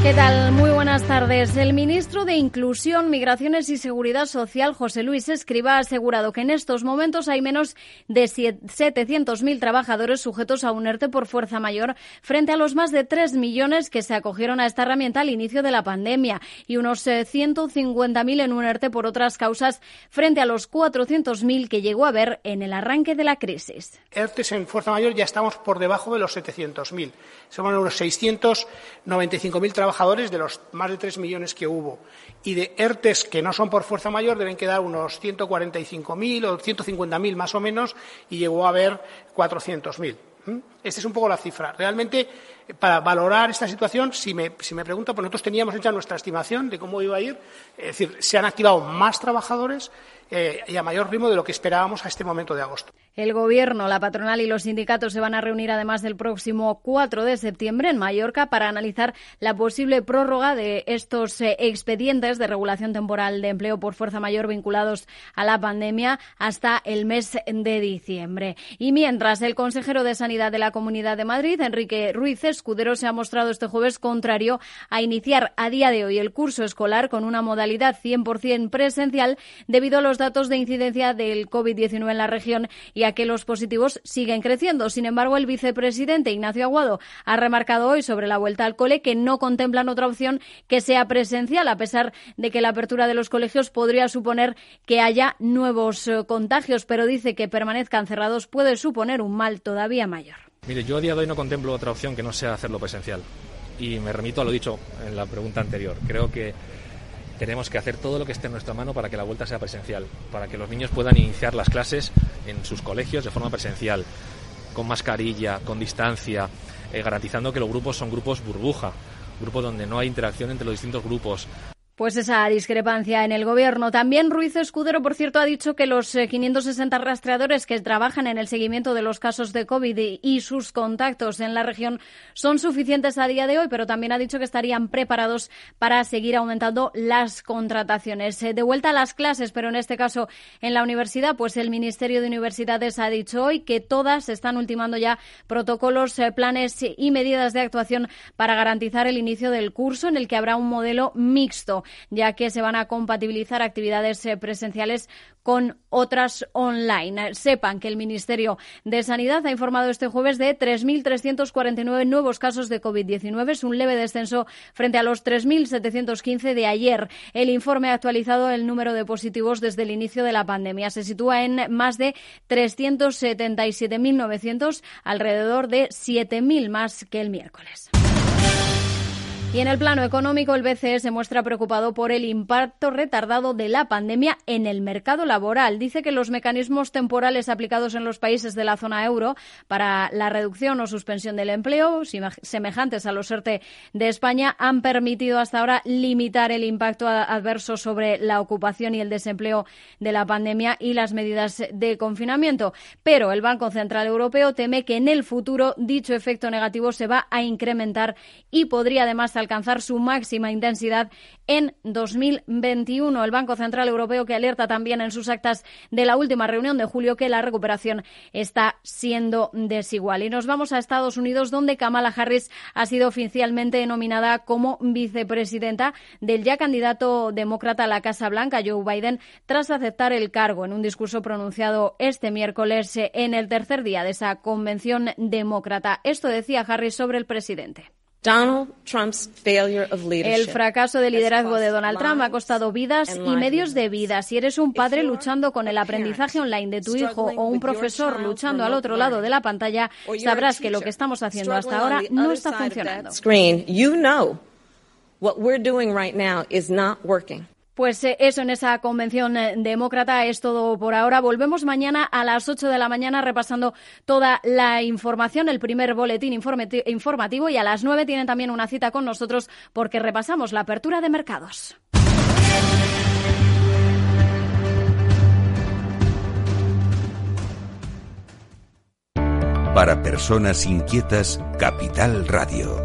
¿Qué tal? Muy buenas tardes. El ministro de Inclusión, Migraciones y Seguridad Social, José Luis Escriba, ha asegurado que en estos momentos hay menos de 700.000 trabajadores sujetos a un ERTE por fuerza mayor frente a los más de 3 millones que se acogieron a esta herramienta al inicio de la pandemia y unos 150.000 eh, en un ERTE por otras causas frente a los 400.000 que llegó a haber en el arranque de la crisis. ERTES en fuerza mayor ya estamos por debajo de los 700.000. Somos unos 695.000 trabajadores de los más de 3 millones que hubo. Y de ERTES que no son por fuerza mayor deben quedar unos 145.000 o 150.000 más o menos y llegó a haber 400.000. Esta es un poco la cifra. Realmente, para valorar esta situación, si me, si me pregunta, pues nosotros teníamos hecha nuestra estimación de cómo iba a ir. Es decir, se han activado más trabajadores eh, y a mayor ritmo de lo que esperábamos a este momento de agosto. El Gobierno, la patronal y los sindicatos se van a reunir además del próximo 4 de septiembre en Mallorca para analizar la posible prórroga de estos eh, expedientes de regulación temporal de empleo por fuerza mayor vinculados a la pandemia hasta el mes de diciembre. Y mientras el consejero de Sanidad de la Comunidad de Madrid, Enrique Ruiz Escudero, se ha mostrado este jueves contrario a iniciar a día de hoy el curso escolar con una modalidad 100% presencial debido a los datos de incidencia del COVID-19 en la región y que los positivos siguen creciendo. Sin embargo, el vicepresidente Ignacio Aguado ha remarcado hoy sobre la vuelta al cole que no contemplan otra opción que sea presencial, a pesar de que la apertura de los colegios podría suponer que haya nuevos eh, contagios, pero dice que permanezcan cerrados puede suponer un mal todavía mayor. Mire, yo a día de hoy no contemplo otra opción que no sea hacerlo presencial. Y me remito a lo dicho en la pregunta anterior. Creo que tenemos que hacer todo lo que esté en nuestra mano para que la vuelta sea presencial, para que los niños puedan iniciar las clases en sus colegios de forma presencial, con mascarilla, con distancia, eh, garantizando que los grupos son grupos burbuja, grupos donde no hay interacción entre los distintos grupos. Pues esa discrepancia en el gobierno. También Ruiz Escudero, por cierto, ha dicho que los 560 eh, rastreadores que trabajan en el seguimiento de los casos de COVID y sus contactos en la región son suficientes a día de hoy, pero también ha dicho que estarían preparados para seguir aumentando las contrataciones. Eh, de vuelta a las clases, pero en este caso en la universidad, pues el Ministerio de Universidades ha dicho hoy que todas están ultimando ya protocolos, eh, planes y medidas de actuación para garantizar el inicio del curso en el que habrá un modelo mixto ya que se van a compatibilizar actividades eh, presenciales con otras online. Sepan que el Ministerio de Sanidad ha informado este jueves de 3.349 nuevos casos de COVID-19. Es un leve descenso frente a los 3.715 de ayer. El informe ha actualizado el número de positivos desde el inicio de la pandemia. Se sitúa en más de 377.900, alrededor de 7.000 más que el miércoles. Y en el plano económico, el BCE se muestra preocupado por el impacto retardado de la pandemia en el mercado laboral. Dice que los mecanismos temporales aplicados en los países de la zona euro para la reducción o suspensión del empleo, semejantes a los ERTE de España, han permitido hasta ahora limitar el impacto adverso sobre la ocupación y el desempleo de la pandemia y las medidas de confinamiento. Pero el Banco Central Europeo teme que en el futuro dicho efecto negativo se va a incrementar y podría además alcanzar su máxima intensidad en 2021. El Banco Central Europeo que alerta también en sus actas de la última reunión de julio que la recuperación está siendo desigual. Y nos vamos a Estados Unidos donde Kamala Harris ha sido oficialmente nominada como vicepresidenta del ya candidato demócrata a la Casa Blanca, Joe Biden, tras aceptar el cargo en un discurso pronunciado este miércoles en el tercer día de esa convención demócrata. Esto decía Harris sobre el presidente. El fracaso de liderazgo de Donald Trump ha costado vidas y medios de vida. Si eres un padre luchando con el aprendizaje online de tu hijo o un profesor luchando al otro lado de la pantalla, sabrás que lo que estamos haciendo hasta ahora no está funcionando. Pues eh, eso en esa convención eh, demócrata es todo por ahora. Volvemos mañana a las 8 de la mañana repasando toda la información, el primer boletín informativo y a las 9 tienen también una cita con nosotros porque repasamos la apertura de mercados. Para personas inquietas, Capital Radio.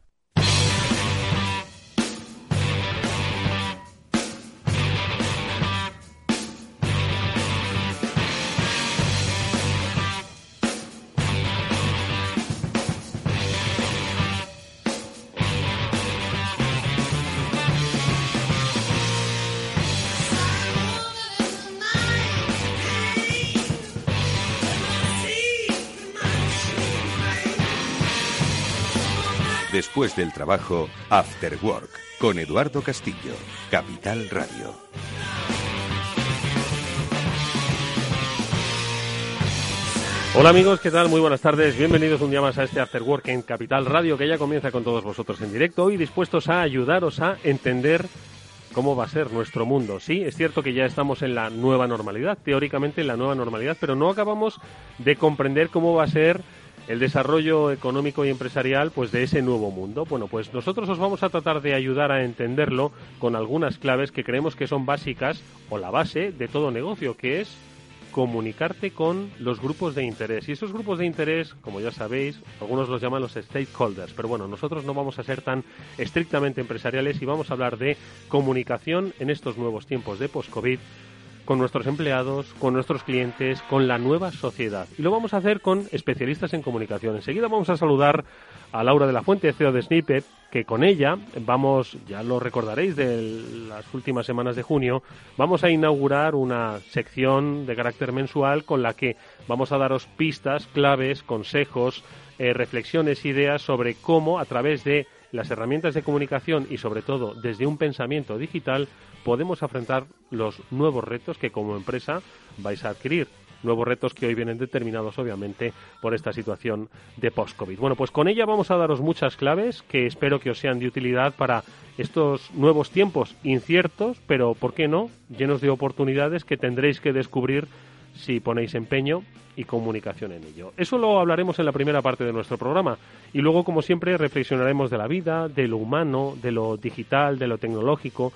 Después del trabajo, After Work, con Eduardo Castillo, Capital Radio. Hola amigos, ¿qué tal? Muy buenas tardes. Bienvenidos un día más a este After Work en Capital Radio que ya comienza con todos vosotros en directo y dispuestos a ayudaros a entender cómo va a ser nuestro mundo. Sí, es cierto que ya estamos en la nueva normalidad, teóricamente en la nueva normalidad, pero no acabamos de comprender cómo va a ser el desarrollo económico y empresarial pues de ese nuevo mundo. Bueno, pues nosotros os vamos a tratar de ayudar a entenderlo con algunas claves que creemos que son básicas o la base de todo negocio, que es comunicarte con los grupos de interés. Y esos grupos de interés, como ya sabéis, algunos los llaman los stakeholders, pero bueno, nosotros no vamos a ser tan estrictamente empresariales y vamos a hablar de comunicación en estos nuevos tiempos de post-COVID con nuestros empleados, con nuestros clientes, con la nueva sociedad. Y lo vamos a hacer con especialistas en comunicación. Enseguida vamos a saludar a Laura de la Fuente, CEO de Snippet, que con ella vamos, ya lo recordaréis de las últimas semanas de junio, vamos a inaugurar una sección de carácter mensual con la que vamos a daros pistas, claves, consejos, eh, reflexiones, ideas sobre cómo a través de las herramientas de comunicación y sobre todo desde un pensamiento digital podemos afrontar los nuevos retos que como empresa vais a adquirir. Nuevos retos que hoy vienen determinados, obviamente, por esta situación de post-COVID. Bueno, pues con ella vamos a daros muchas claves que espero que os sean de utilidad para estos nuevos tiempos inciertos, pero, ¿por qué no?, llenos de oportunidades que tendréis que descubrir si ponéis empeño y comunicación en ello. Eso lo hablaremos en la primera parte de nuestro programa y luego, como siempre, reflexionaremos de la vida, de lo humano, de lo digital, de lo tecnológico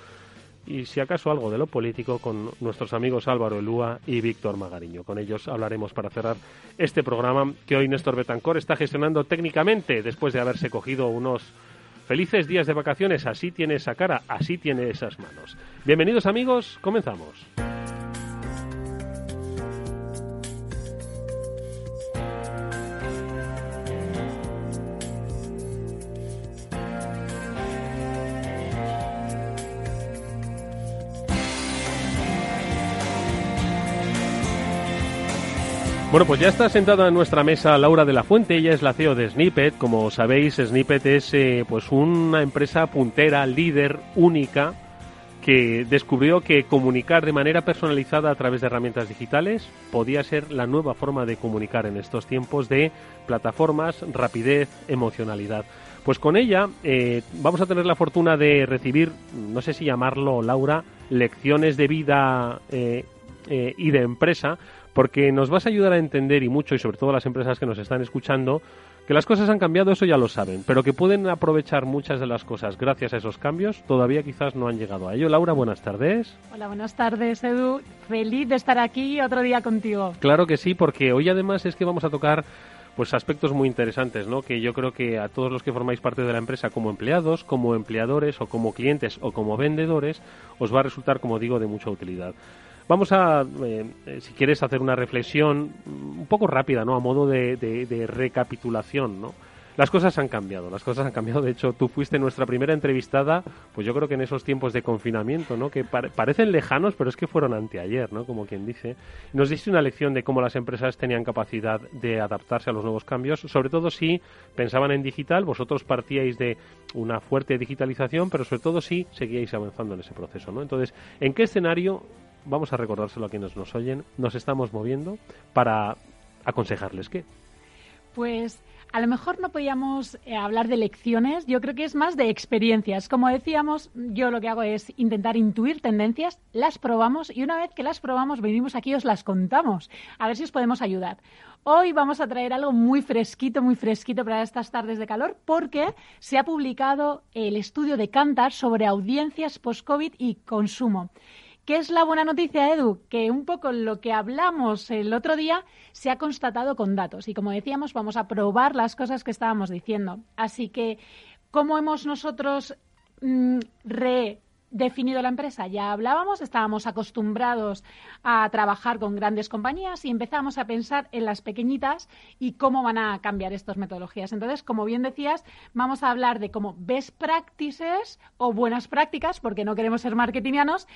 y si acaso algo de lo político con nuestros amigos Álvaro Elúa y Víctor Magariño. Con ellos hablaremos para cerrar este programa que hoy Néstor Betancor está gestionando técnicamente después de haberse cogido unos felices días de vacaciones. Así tiene esa cara, así tiene esas manos. Bienvenidos amigos, comenzamos. Bueno, pues ya está sentada en nuestra mesa Laura de la Fuente, ella es la CEO de Snippet. Como sabéis, Snippet es eh, pues una empresa puntera, líder, única, que descubrió que comunicar de manera personalizada a través de herramientas digitales podía ser la nueva forma de comunicar en estos tiempos de plataformas, rapidez, emocionalidad. Pues con ella eh, vamos a tener la fortuna de recibir, no sé si llamarlo, Laura, lecciones de vida eh, y de empresa porque nos vas a ayudar a entender y mucho, y sobre todo las empresas que nos están escuchando, que las cosas han cambiado, eso ya lo saben, pero que pueden aprovechar muchas de las cosas gracias a esos cambios, todavía quizás no han llegado a ello. Laura, buenas tardes. Hola, buenas tardes, Edu. Feliz de estar aquí otro día contigo. Claro que sí, porque hoy además es que vamos a tocar pues aspectos muy interesantes, ¿no? Que yo creo que a todos los que formáis parte de la empresa como empleados, como empleadores o como clientes o como vendedores, os va a resultar, como digo, de mucha utilidad. Vamos a, eh, eh, si quieres, hacer una reflexión un poco rápida, ¿no? A modo de, recapitulación, ¿no? Las cosas han cambiado, las cosas han cambiado. De hecho, tú fuiste nuestra primera entrevistada, pues yo creo que en esos tiempos de confinamiento, ¿no? Que parecen lejanos, pero es que fueron anteayer, ¿no? Como quien dice. Nos diste una lección de cómo las empresas tenían capacidad de adaptarse a los nuevos cambios, sobre todo si pensaban en digital, vosotros partíais de una fuerte digitalización, pero sobre todo si seguíais avanzando en ese proceso, ¿no? Entonces, ¿en qué escenario vamos a recordárselo a quienes nos oyen, nos estamos moviendo para aconsejarles qué. Pues a lo mejor no podíamos eh, hablar de lecciones, yo creo que es más de experiencias. Como decíamos, yo lo que hago es intentar intuir tendencias, las probamos y una vez que las probamos venimos aquí y os las contamos, a ver si os podemos ayudar. Hoy vamos a traer algo muy fresquito, muy fresquito para estas tardes de calor, porque se ha publicado el estudio de Cantar sobre audiencias post-COVID y consumo. ¿Qué es la buena noticia, Edu? Que un poco lo que hablamos el otro día se ha constatado con datos. Y como decíamos, vamos a probar las cosas que estábamos diciendo. Así que, ¿cómo hemos nosotros mm, re definido la empresa. Ya hablábamos, estábamos acostumbrados a trabajar con grandes compañías y empezamos a pensar en las pequeñitas y cómo van a cambiar estas metodologías. Entonces, como bien decías, vamos a hablar de cómo best practices o buenas prácticas, porque no queremos ser marketingianos,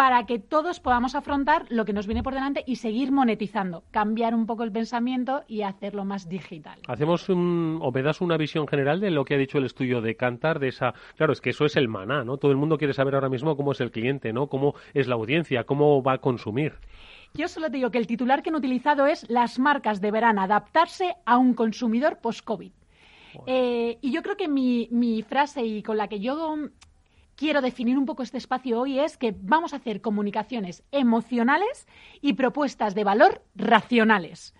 para que todos podamos afrontar lo que nos viene por delante y seguir monetizando, cambiar un poco el pensamiento y hacerlo más digital. Hacemos un, o me das una visión general de lo que ha dicho el estudio de Cantar, de esa, claro, es que eso es el maná, ¿no? Todo el mundo quiere saber ahora mismo cómo es el cliente, ¿no? Cómo es la audiencia, cómo va a consumir. Yo solo te digo que el titular que han utilizado es las marcas deberán adaptarse a un consumidor post-COVID. Eh, y yo creo que mi, mi frase y con la que yo quiero definir un poco este espacio hoy es que vamos a hacer comunicaciones emocionales y propuestas de valor racionales.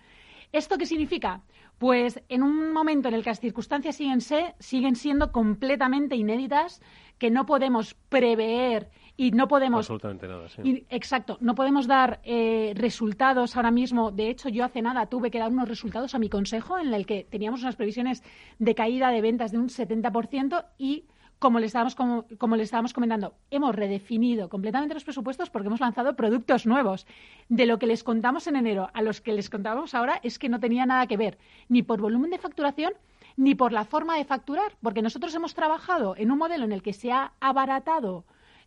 ¿Esto qué significa? Pues en un momento en el que las circunstancias siguen, siguen siendo completamente inéditas, que no podemos prever y no podemos. Absolutamente nada, sí. exacto, no podemos dar eh, resultados ahora mismo. De hecho, yo hace nada tuve que dar unos resultados a mi consejo en el que teníamos unas previsiones de caída de ventas de un 70% y como le estábamos, como, le estábamos comentando, hemos redefinido completamente los presupuestos porque hemos lanzado productos nuevos. De lo que les contamos en enero a los que les contábamos ahora es que no tenía nada que ver, ni por volumen de facturación, ni por la forma de facturar, porque nosotros hemos trabajado en un modelo en el que se ha abaratado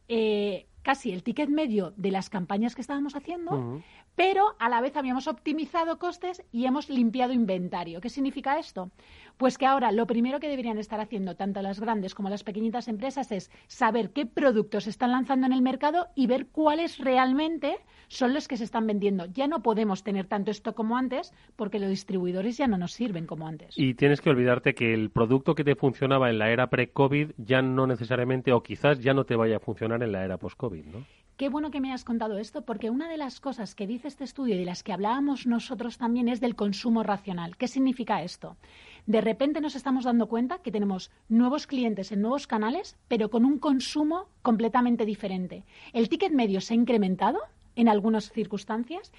eh, casi el ticket medio de las campañas que estábamos haciendo, pero a la vez habíamos optimizado costes y hemos limpiado inventario. ¿Qué significa esto? Pues que ahora lo primero que deberían estar haciendo tanto las grandes como las pequeñitas empresas es saber qué productos están lanzando en el mercado y ver cuáles realmente son los que se están vendiendo. Ya no podemos tener tanto esto como antes porque los distribuidores ya no nos sirven como antes. Y tienes que olvidarte que el producto que te funcionaba en la era pre-COVID ya no necesariamente o quizás ya no te vaya a funcionar en la era post-COVID, ¿no? Qué bueno que me has contado esto, porque una de las cosas que dice este estudio y de las que hablábamos nosotros también es del consumo racional. ¿Qué significa esto? De repente nos estamos dando cuenta que tenemos nuevos clientes en nuevos canales, pero con un consumo completamente diferente. El ticket medio se ha incrementado en algunas circunstancias.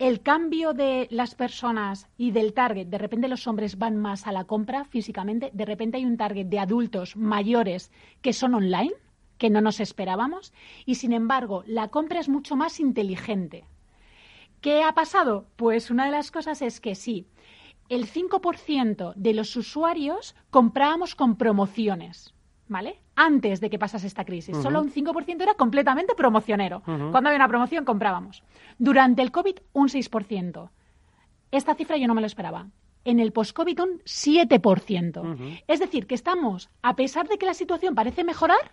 El cambio de las personas y del target, de repente los hombres van más a la compra físicamente, de repente hay un target de adultos mayores que son online que no nos esperábamos y sin embargo la compra es mucho más inteligente. ¿Qué ha pasado? Pues una de las cosas es que sí, el 5% de los usuarios comprábamos con promociones, ¿vale? Antes de que pasase esta crisis. Solo un 5% era completamente promocionero. Cuando había una promoción comprábamos. Durante el COVID, un 6%. Esta cifra yo no me lo esperaba. En el post-COVID, un 7%. Es decir, que estamos, a pesar de que la situación parece mejorar,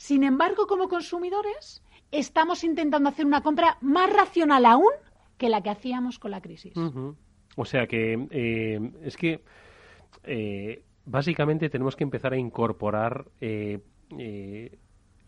sin embargo, como consumidores, estamos intentando hacer una compra más racional aún que la que hacíamos con la crisis. O sea que eh, es que eh, básicamente tenemos que empezar a incorporar eh,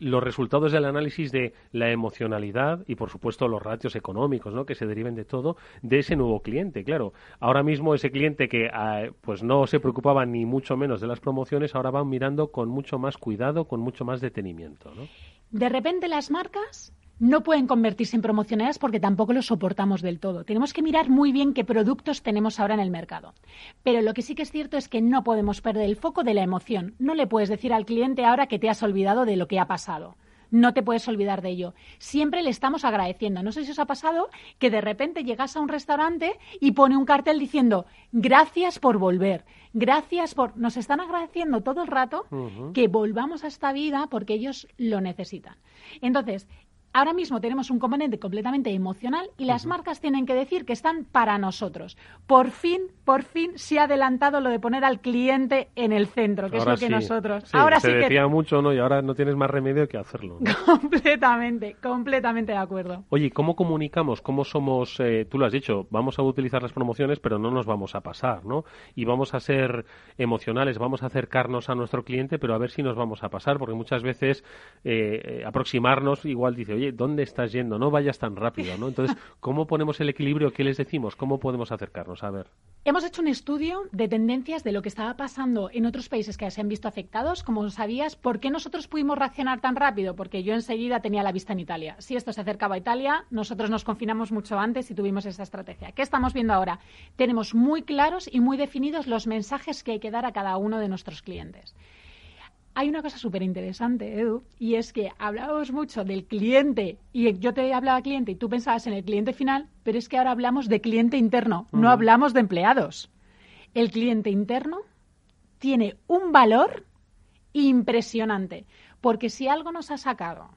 los resultados del análisis de la emocionalidad y, por supuesto, los ratios económicos, ¿no? Que se deriven de todo de ese nuevo cliente. Claro, ahora mismo ese cliente que ah, pues no se preocupaba ni mucho menos de las promociones, ahora van mirando con mucho más cuidado, con mucho más detenimiento, ¿no? De repente las marcas no pueden convertirse en promocionadas porque tampoco lo soportamos del todo. Tenemos que mirar muy bien qué productos tenemos ahora en el mercado. Pero lo que sí que es cierto es que no podemos perder el foco de la emoción. No le puedes decir al cliente ahora que te has olvidado de lo que ha pasado. no te puedes olvidar de ello. Siempre le estamos agradeciendo. No sé si os ha pasado que de repente llegas a un restaurante y pone un cartel diciendo gracias por volver, gracias por... Nos están agradeciendo todo el rato que volvamos a esta vida porque ellos lo necesitan. Entonces, ahora mismo tenemos un componente completamente emocional y las marcas tienen que decir que están para nosotros. Por fin, por fin se ha adelantado lo de poner al cliente en el centro, que es lo que nosotros. ahora se decía mucho, ¿no? Y ahora no tienes más remedio que hacerlo. completamente, completamente de acuerdo. Oye, ¿cómo comunicamos? ¿Cómo somos? Eh, tú lo has dicho, vamos a utilizar las promociones, pero no nos vamos a pasar, ¿no? Y vamos a ser emocionales, vamos a acercarnos a nuestro cliente, pero a ver si nos vamos a pasar, porque muchas veces eh, eh, aproximarnos igual dice, oye, ¿dónde estás yendo? No vayas tan rápido, ¿no? Entonces, ¿cómo ponemos el equilibrio? ¿Qué les decimos? ¿Cómo podemos acercarnos? A ver. Hemos hecho un estudio de tendencias de lo que estaba pasando en otros países que se han visto afectados. Como sabías, ¿por qué nosotros pudimos reaccionar tan rápido? Porque yo enseguida tenía la vista en Italia. Si esto se acercaba a Italia, nosotros nos confinamos mucho antes y tuvimos esa estrategia. ¿Qué estamos viendo ahora? Tenemos muy claros y muy definidos los mensajes que hay que dar a cada uno de nuestros clientes. Hay una cosa súper interesante, Edu, y es que hablábamos mucho del cliente, y yo te hablaba cliente y tú pensabas en el cliente final, pero es que ahora hablamos de cliente interno, no hablamos de empleados. El cliente interno tiene un valor impresionante, porque si algo nos ha sacado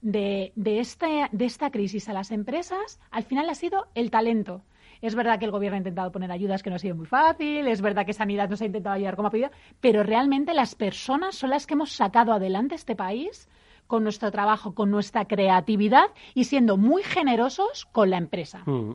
de, de, este, de esta crisis a las empresas, al final ha sido el talento. Es verdad que el gobierno ha intentado poner ayudas que no ha sido muy fácil, es verdad que Sanidad nos ha intentado ayudar como ha pedido, pero realmente las personas son las que hemos sacado adelante este país con nuestro trabajo, con nuestra creatividad y siendo muy generosos con la empresa. Mm.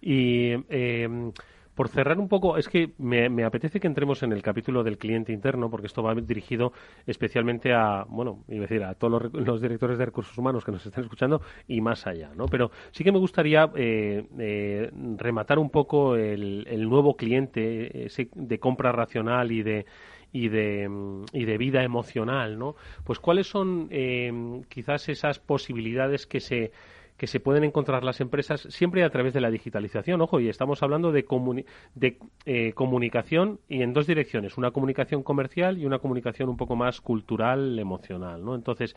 Y eh, por cerrar un poco, es que me, apetece que entremos en el capítulo del cliente interno, porque esto va dirigido especialmente a, bueno, iba a decir, a todos los, directores de recursos humanos que nos están escuchando y más allá, ¿no? Pero sí que me gustaría eh, eh, rematar un poco el, nuevo cliente de compra racional y de y de, y de vida emocional, ¿no? Pues cuáles son eh, quizás esas posibilidades que se que se pueden encontrar las empresas siempre a través de la digitalización. Ojo, y estamos hablando de, de eh, comunicación y en dos direcciones, una comunicación comercial y una comunicación un poco más cultural, emocional. ¿no? Entonces,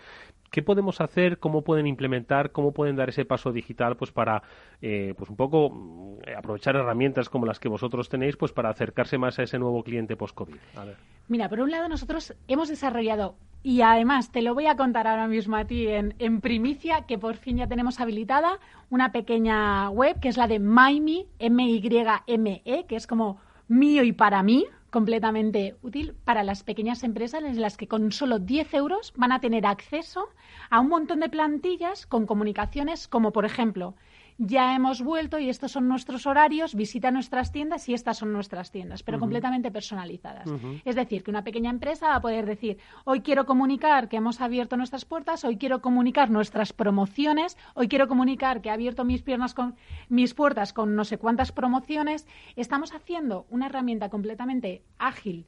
¿qué podemos hacer? ¿Cómo pueden implementar? ¿Cómo pueden dar ese paso digital pues para eh, pues un poco mm, aprovechar herramientas como las que vosotros tenéis pues para acercarse más a ese nuevo cliente post-COVID? Mira, por un lado nosotros hemos desarrollado y además, te lo voy a contar ahora mismo a ti en, primicia, que por fin ya tenemos habilitada una pequeña web que es la de MyMe, M-Y-M-E, que es como mío y para mí, completamente útil para las pequeñas empresas en las que con solo 10 euros van a tener acceso a un montón de plantillas con comunicaciones como, por ejemplo, ya hemos vuelto y estos son nuestros horarios, visita nuestras tiendas y estas son nuestras tiendas, pero completamente personalizadas. Es decir, que una pequeña empresa va a poder decir, hoy quiero comunicar que hemos abierto nuestras puertas, hoy quiero comunicar nuestras promociones, hoy quiero comunicar que he abierto mis piernas con mis puertas con no sé cuántas promociones. Estamos haciendo una herramienta completamente ágil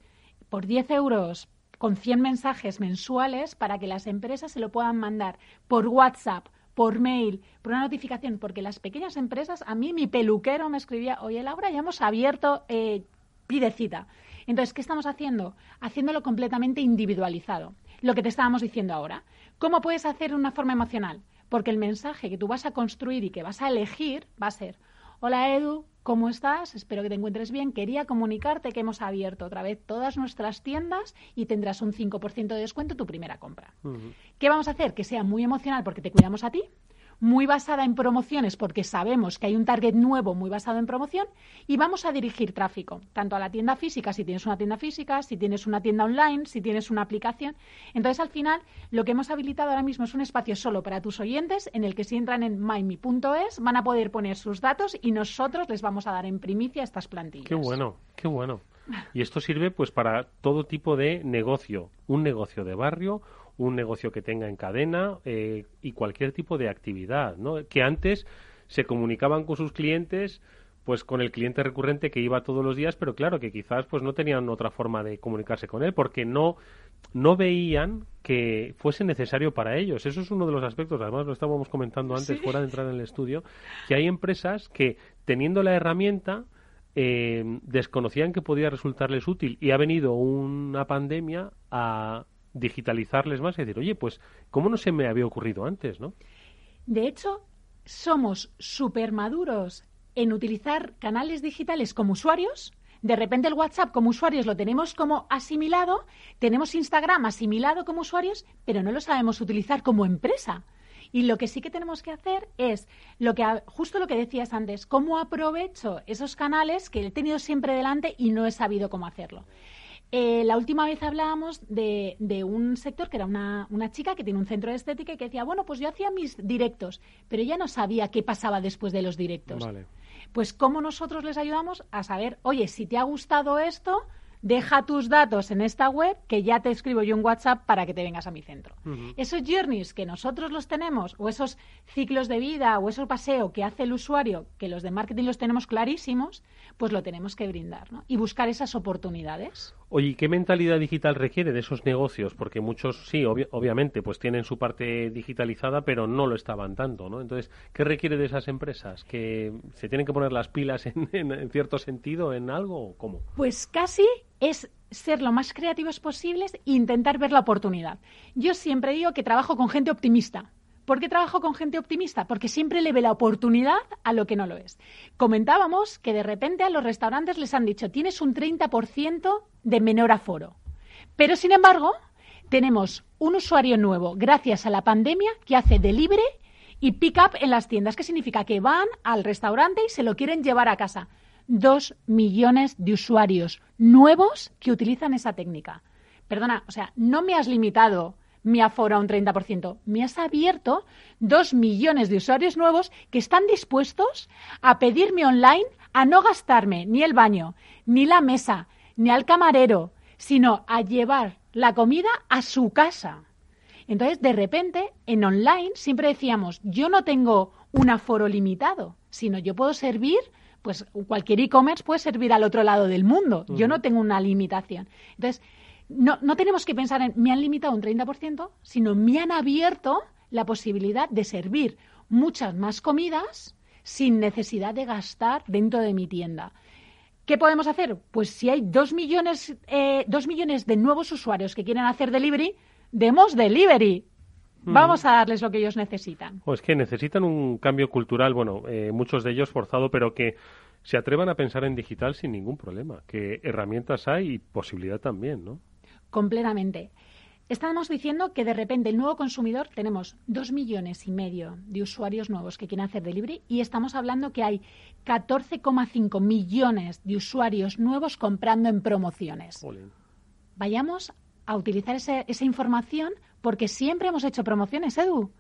por 10 euros con 100 mensajes mensuales para que las empresas se lo puedan mandar por WhatsApp, por mail, por una notificación, porque las pequeñas empresas, a mí mi peluquero me escribía, oye Laura, ya hemos abierto, eh, pide cita. Entonces, ¿qué estamos haciendo? Haciéndolo completamente individualizado. Lo que te estábamos diciendo ahora. ¿Cómo puedes hacer una forma emocional? Porque el mensaje que tú vas a construir y que vas a elegir va a ser, hola Edu, ¿Cómo estás? Espero que te encuentres bien. Quería comunicarte que hemos abierto otra vez todas nuestras tiendas y tendrás un 5% de descuento en tu primera compra. ¿Qué vamos a hacer? Que sea muy emocional porque te cuidamos a ti, muy basada en promociones porque sabemos que hay un target nuevo muy basado en promoción y vamos a dirigir tráfico, tanto a la tienda física, si tienes una tienda física, si tienes una tienda online, si tienes una aplicación. Entonces, al final, lo que hemos habilitado ahora mismo es un espacio solo para tus oyentes en el que si entran en myme.es van a poder poner sus datos y nosotros les vamos a dar en primicia estas plantillas. Qué bueno, qué bueno. Y esto sirve pues para todo tipo de negocio, un negocio de barrio, un negocio que tenga en cadena eh, y cualquier tipo de actividad, ¿no? Que antes se comunicaban con sus clientes pues con el cliente recurrente que iba todos los días, pero claro que quizás pues no tenían otra forma de comunicarse con él porque no no veían que fuese necesario para ellos. Eso es uno de los aspectos, además lo estábamos comentando antes fuera de entrar en el estudio, que hay empresas que teniendo la herramienta eh, desconocían que podía resultarles útil y ha venido una pandemia a digitalizarles más y decir, oye, pues, ¿cómo no se me había ocurrido antes, no? De hecho, somos súper maduros en utilizar canales digitales como usuarios. De repente el WhatsApp como usuarios lo tenemos como asimilado, tenemos Instagram asimilado como usuarios, pero no lo sabemos utilizar como empresa. Y lo que sí que tenemos que hacer es lo que justo lo que decías antes, cómo aprovecho esos canales que he tenido siempre delante y no he sabido cómo hacerlo. Eh, la última vez hablábamos de, un sector que era una, una, chica que tiene un centro de estética y que decía, bueno, pues yo hacía mis directos, pero ella no sabía qué pasaba después de los directos. Pues cómo nosotros les ayudamos a saber, oye, si te ha gustado esto, deja tus datos en esta web que ya te escribo yo un WhatsApp para que te vengas a mi centro. Esos journeys que nosotros los tenemos, o esos ciclos de vida, o esos paseo que hace el usuario, que los de marketing los tenemos clarísimos, pues lo tenemos que brindar ¿no? y buscar esas oportunidades. Oye, ¿qué mentalidad digital requiere de esos negocios? Porque muchos, sí, obviamente, pues tienen su parte digitalizada, pero no lo estaban tanto, ¿no? Entonces, ¿qué requiere de esas empresas? ¿Que se tienen que poner las pilas en, en cierto sentido en algo o cómo? Pues casi es ser lo más creativos posibles e intentar ver la oportunidad. Yo siempre digo que trabajo con gente optimista. ¿Por qué trabajo con gente optimista? Porque siempre le ve la oportunidad a lo que no lo es. Comentábamos que de repente a los restaurantes les han dicho tienes un 30% de menor aforo. Pero sin embargo, tenemos un usuario nuevo gracias a la pandemia que hace delivery y pick up en las tiendas. ¿Qué significa? Que van al restaurante y se lo quieren llevar a casa. Dos millones de usuarios nuevos que utilizan esa técnica. Perdona, o sea, no me has limitado mi aforo a un 30%. Me has abierto dos millones de usuarios nuevos que están dispuestos a pedirme online a no gastarme ni el baño, ni la mesa, ni al camarero, sino a llevar la comida a su casa. Entonces, de repente, en online siempre decíamos, yo no tengo un aforo limitado, sino yo puedo servir, pues cualquier e-commerce puede servir al otro lado del mundo. Yo no tengo una limitación. Entonces, no, no tenemos que pensar en me han limitado un 30%, sino me han abierto la posibilidad de servir muchas más comidas sin necesidad de gastar dentro de mi tienda. ¿Qué podemos hacer? Pues si hay dos millones, eh, dos millones de nuevos usuarios que quieren hacer delivery, demos delivery. Vamos a darles lo que ellos necesitan. O es que necesitan un cambio cultural, bueno, eh, muchos de ellos forzado, pero que se atrevan a pensar en digital sin ningún problema, que herramientas hay y posibilidad también, ¿no? Completamente. Estamos diciendo que de repente el nuevo consumidor tenemos dos millones y medio de usuarios nuevos que quieren hacer delivery y estamos hablando que hay 14,5 millones de usuarios nuevos comprando en promociones. Vayamos a utilizar esa información porque siempre hemos hecho promociones, Edu.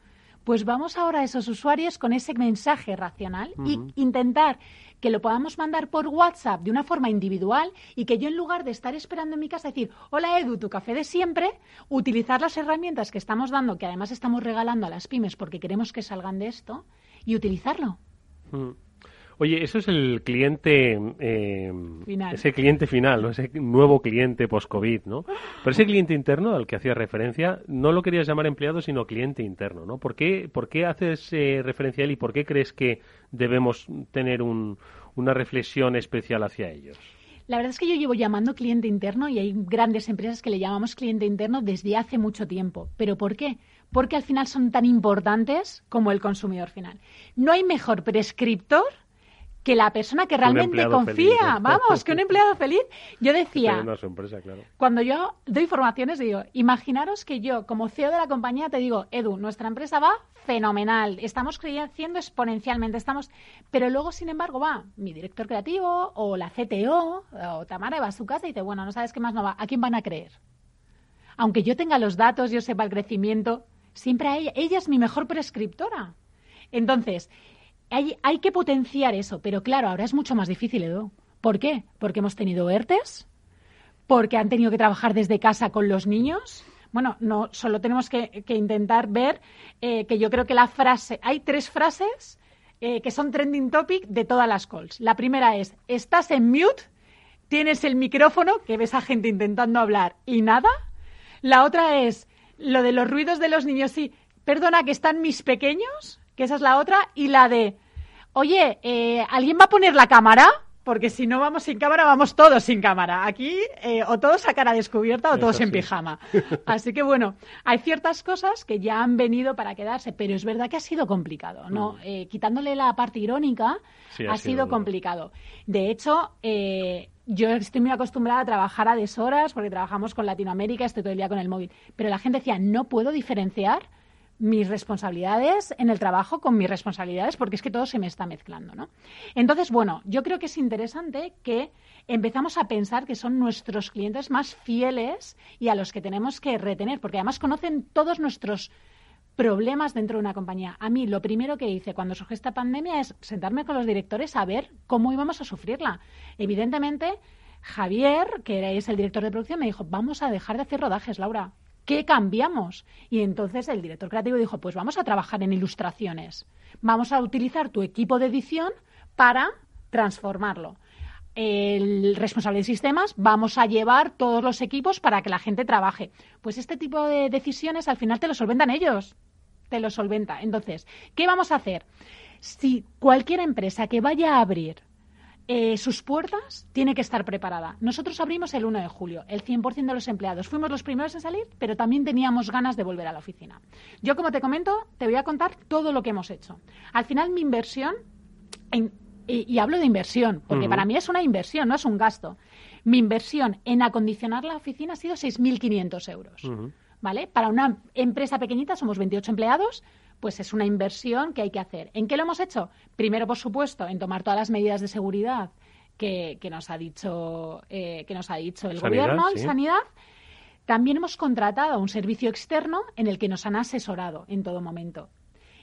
Pues vamos ahora a esos usuarios con ese mensaje racional y intentar que lo podamos mandar por WhatsApp de una forma individual y que yo en lugar de estar esperando en mi casa decir, hola Edu, tu café de siempre, utilizar las herramientas que estamos dando, que además estamos regalando a las pymes porque queremos que salgan de esto, y utilizarlo. Oye, eso es el cliente, eh, ese cliente final, ese nuevo cliente post-COVID, ¿no? Pero ese cliente interno al que hacías referencia, no lo querías llamar empleado, sino cliente interno, ¿no? ¿Por qué, por qué haces eh, referencia a él y por qué crees que debemos tener una reflexión especial hacia ellos? La verdad es que yo llevo llamando cliente interno y hay grandes empresas que le llamamos cliente interno desde hace mucho tiempo. ¿Pero por qué? Porque al final son tan importantes como el consumidor final. No hay mejor prescriptor que la persona que realmente confía, vamos, que un empleado feliz. Yo decía, cuando yo doy informaciones, digo, imaginaros que yo, como CEO de la compañía, te digo, Edu, nuestra empresa va fenomenal, estamos creciendo exponencialmente, estamos, pero luego, sin embargo, va mi director creativo o la CTO o Tamara va a su casa y dice, bueno, no sabes qué más no va, ¿a quién van a creer? Aunque yo tenga los datos, yo sepa el crecimiento, siempre a ella, ella es mi mejor prescriptora. Entonces, hay, que potenciar eso, pero claro, ahora es mucho más difícil. ¿Por qué? Porque hemos tenido ERTES, porque han tenido que trabajar desde casa con los niños. Bueno, no, solo tenemos que, intentar ver eh, que yo creo que la frase, hay tres frases eh, que son trending topic de todas las calls. La primera es, estás en mute, tienes el micrófono, que ves a gente intentando hablar y nada. La otra es lo de los ruidos de los niños, sí, perdona que están mis pequeños, que esa es la otra, y la de, oye, eh, ¿alguien va a poner la cámara? porque si no vamos sin cámara, vamos todos sin cámara. Aquí eh, o todos a cara descubierta o todos en pijama. Así que bueno, hay ciertas cosas que ya han venido para quedarse, pero es verdad que ha sido complicado, ¿no? Mm. Eh, quitándole la parte irónica, ha, sido, complicado. De hecho, eh, yo estoy muy acostumbrada a trabajar a deshoras porque trabajamos con Latinoamérica, estoy todo el día con el móvil. Pero la gente decía, no puedo diferenciar mis responsabilidades en el trabajo con mis responsabilidades porque es que todo se me está mezclando, ¿no? Entonces, bueno, yo creo que es interesante que empezamos a pensar que son nuestros clientes más fieles y a los que tenemos que retener, porque además conocen todos nuestros problemas dentro de una compañía. A mí lo primero que hice cuando surgió esta pandemia es sentarme con los directores a ver cómo íbamos a sufrirla. Evidentemente, Javier, que es el director de producción, me dijo, vamos a dejar de hacer rodajes, Laura. ¿Qué cambiamos? Y entonces el director creativo dijo, pues vamos a trabajar en ilustraciones. Vamos a utilizar tu equipo de edición para transformarlo. El responsable de sistemas, vamos a llevar todos los equipos para que la gente trabaje. Pues este tipo de decisiones al final te lo solventan ellos. Te lo solventa. Entonces, ¿qué vamos a hacer? Si cualquier empresa que vaya a abrir eh, sus puertas tiene que estar preparada. Nosotros abrimos el 1 de julio, el 100% de los empleados. Fuimos los primeros en salir, pero también teníamos ganas de volver a la oficina. Yo, como te comento, te voy a contar todo lo que hemos hecho. Al final, mi inversión, y, hablo de inversión, porque para mí es una inversión, no es un gasto. Mi inversión en acondicionar la oficina ha sido 6.500 euros. ¿Vale? Para una empresa pequeñita somos 28 empleados, pues es una inversión que hay que hacer. ¿En qué lo hemos hecho? Primero, por supuesto, en tomar todas las medidas de seguridad que, nos ha dicho eh, que nos ha dicho el gobierno y sanidad. También hemos contratado un servicio externo en el que nos han asesorado en todo momento.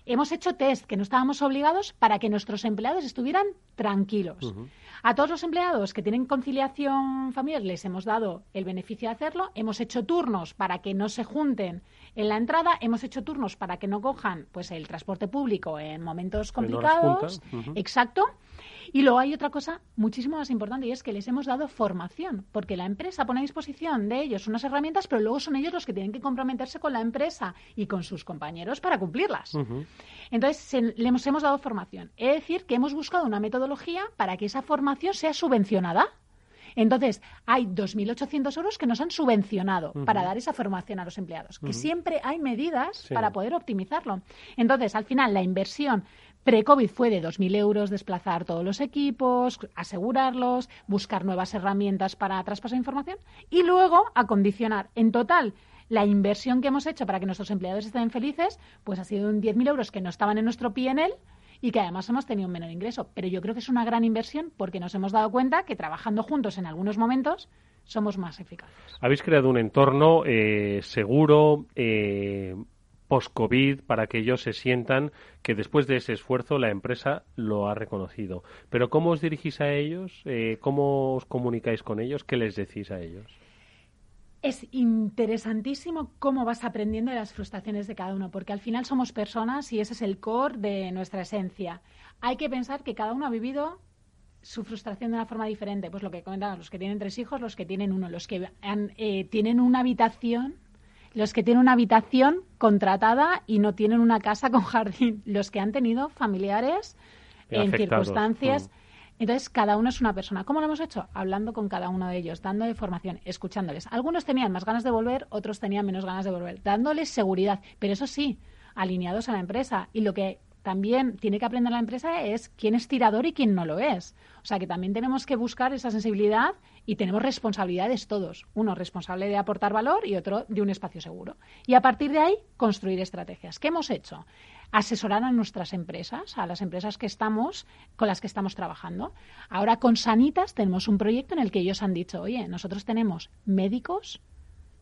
Hemos hecho test que no estábamos obligados para que nuestros empleados estuvieran tranquilos. A todos los empleados que tienen conciliación familiar les hemos dado el beneficio de hacerlo. Hemos hecho turnos para que no se junten en la entrada. Hemos hecho turnos para que no cojan pues el transporte público en momentos complicados. Exacto. Y luego hay otra cosa muchísimo más importante y es que les hemos dado formación, porque la empresa pone a disposición de ellos unas herramientas, pero luego son ellos los que tienen que comprometerse con la empresa y con sus compañeros para cumplirlas. Entonces, le hemos, hemos dado formación. Es decir, que hemos buscado una metodología para que esa formación sea subvencionada. Entonces, hay 2.800 euros que nos han subvencionado para dar esa formación a los empleados, que siempre hay medidas para poder optimizarlo. Entonces, al final, la inversión Pre-COVID fue de 2.000 euros desplazar todos los equipos, asegurarlos, buscar nuevas herramientas para traspasar información y luego acondicionar. En total, la inversión que hemos hecho para que nuestros empleados estén felices, pues ha sido un 10.000 euros que no estaban en nuestro PNL y que además hemos tenido un menor ingreso. Pero yo creo que es una gran inversión porque nos hemos dado cuenta que trabajando juntos en algunos momentos somos más eficaces. Habéis creado un entorno eh, seguro, eh, post-COVID para que ellos se sientan que después de ese esfuerzo la empresa lo ha reconocido. Pero ¿cómo os dirigís a ellos? Eh, ¿Cómo os comunicáis con ellos? ¿Qué les decís a ellos? Es interesantísimo cómo vas aprendiendo de las frustraciones de cada uno, porque al final somos personas y ese es el core de nuestra esencia. Hay que pensar que cada uno ha vivido su frustración de una forma diferente. Pues lo que comentan los que tienen tres hijos, los que tienen uno, los que eh, tienen una habitación los que tienen una habitación contratada y no tienen una casa con jardín, los que han tenido familiares en circunstancias. Mm. Entonces, cada uno es una persona. ¿Cómo lo hemos hecho? Hablando con cada uno de ellos, dando formación, escuchándoles. Algunos tenían más ganas de volver, otros tenían menos ganas de volver, dándoles seguridad, pero eso sí, alineados a la empresa. Y lo que también tiene que aprender la empresa es quién es tirador y quién no lo es. O sea que también tenemos que buscar esa sensibilidad y tenemos responsabilidades todos. Uno responsable de aportar valor y otro de un espacio seguro. Y a partir de ahí, construir estrategias. ¿Qué hemos hecho? Asesorar a nuestras empresas, a las empresas que estamos, con las que estamos trabajando. Ahora con Sanitas tenemos un proyecto en el que ellos han dicho, oye, nosotros tenemos médicos,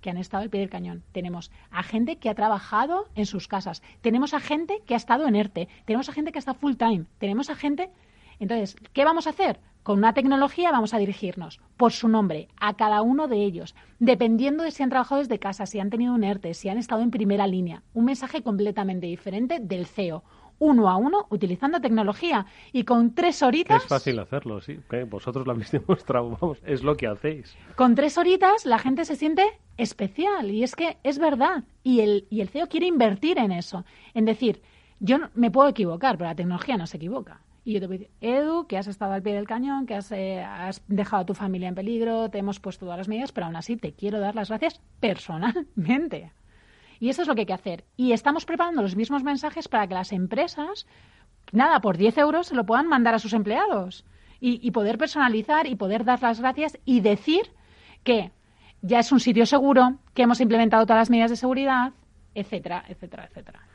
que han estado al pie del cañón. Tenemos a gente que ha trabajado en sus casas. Tenemos a gente que ha estado en ERTE. Tenemos a gente que está full time. Tenemos a gente. Entonces, ¿qué vamos a hacer? Con una tecnología vamos a dirigirnos por su nombre a cada uno de ellos, dependiendo de si han trabajado desde casa, si han tenido un ERTE, si han estado en primera línea. Un mensaje completamente diferente del CEO uno a uno utilizando tecnología y con tres horitas. Es fácil hacerlo, sí. Vosotros lo habéis demostrado, vamos, es lo que hacéis. Con tres horitas la gente se siente especial y es que es verdad. Y el, y el CEO quiere invertir en eso. En decir, yo me puedo equivocar, pero la tecnología no se equivoca. Y yo te voy a decir, Edu, que has estado al pie del cañón, que has, eh, has dejado a tu familia en peligro, te hemos puesto todas las medidas, pero aún así te quiero dar las gracias personalmente. Y eso es lo que hay que hacer. Y estamos preparando los mismos mensajes para que las empresas, nada, por 10 euros se lo puedan mandar a sus empleados. Y, poder personalizar y poder dar las gracias y decir que ya es un sitio seguro, que hemos implementado todas las medidas de seguridad, etcétera, etcétera, etcétera.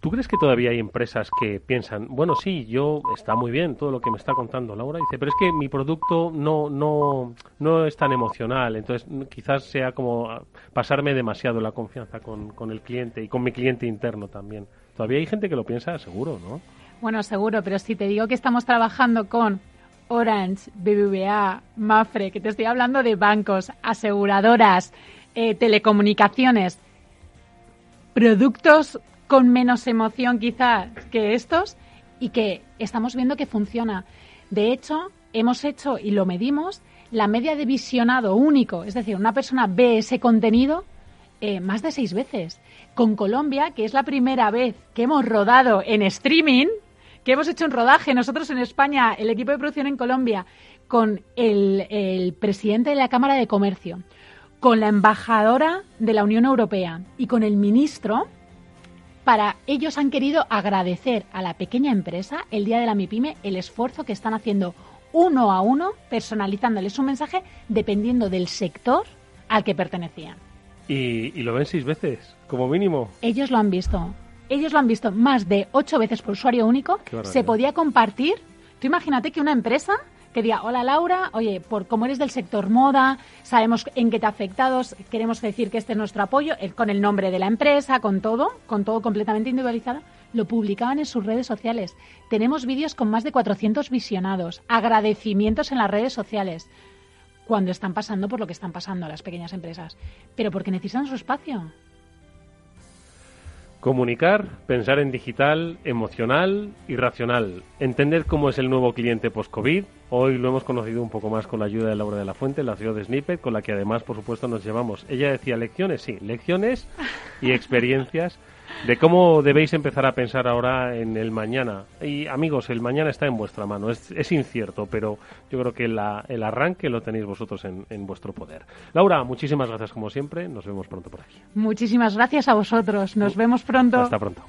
¿Tú crees que todavía hay empresas que piensan, bueno, sí, yo está muy bien todo lo que me está contando Laura, dice, pero es que mi producto no no no es tan emocional, entonces quizás sea como pasarme demasiado la confianza con, con el cliente y con mi cliente interno también. Todavía hay gente que lo piensa, seguro, ¿no? Bueno, seguro, pero si te digo que estamos trabajando con Orange, BBVA, Mafre, que te estoy hablando de bancos, aseguradoras, eh, telecomunicaciones, productos con menos emoción quizás que estos y que estamos viendo que funciona. De hecho, hemos hecho y lo medimos la media de visionado único, es decir, una persona ve ese contenido eh, más de seis veces. Con Colombia, que es la primera vez que hemos rodado en streaming, que hemos hecho un rodaje nosotros en España, el equipo de producción en Colombia, con el presidente de la Cámara de Comercio, con la embajadora de la Unión Europea y con el ministro, para ellos han querido agradecer a la pequeña empresa el día de la MIPYME el esfuerzo que están haciendo uno a uno, personalizándoles un mensaje dependiendo del sector al que pertenecían. Y, lo ven seis veces, como mínimo. Ellos lo han visto. Ellos lo han visto más de ocho veces por usuario único. Se podía compartir. Tú imagínate que una empresa que diga, hola Laura, oye, por como eres del sector moda, sabemos en qué te ha afectado, queremos decir que este es nuestro apoyo, con el nombre de la empresa, con todo, con todo completamente individualizado, lo publicaban en sus redes sociales. Tenemos vídeos con más de 400 visionados, agradecimientos en las redes sociales, cuando están pasando por lo que están pasando las pequeñas empresas, pero porque necesitan su espacio. Comunicar, pensar en digital, emocional y racional. Entender cómo es el nuevo cliente post-COVID. Hoy lo hemos conocido un poco más con la ayuda de Laura de la Fuente, la CEO de Snippet, con la que además, por supuesto, nos llevamos. Ella decía lecciones, sí, lecciones y experiencias de cómo debéis empezar a pensar ahora en el mañana. Y amigos, el mañana está en vuestra mano, es, incierto, pero yo creo que el arranque lo tenéis vosotros en, en, vuestro poder. Laura, muchísimas gracias como siempre, nos vemos pronto por aquí. Muchísimas gracias a vosotros, nos vemos pronto. Hasta pronto.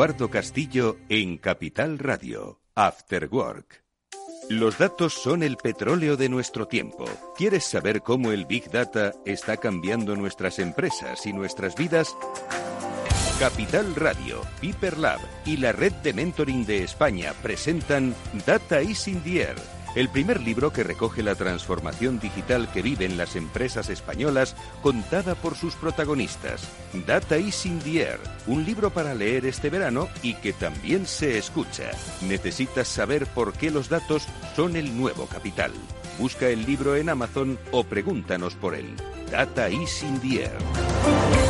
Eduardo Castillo en Capital Radio, After Work. Los datos son el petróleo de nuestro tiempo. ¿Quieres saber cómo el Big Data está cambiando nuestras empresas y nuestras vidas? Capital Radio, Piper Lab y la Red de Mentoring de España presentan Data is in the Air el primer libro que recoge la transformación digital que viven las empresas españolas contada por sus protagonistas. Data is in the Air, un libro para leer este verano y que también se escucha. Necesitas saber por qué los datos son el nuevo capital. Busca el libro en Amazon o pregúntanos por él. Data is in the Air.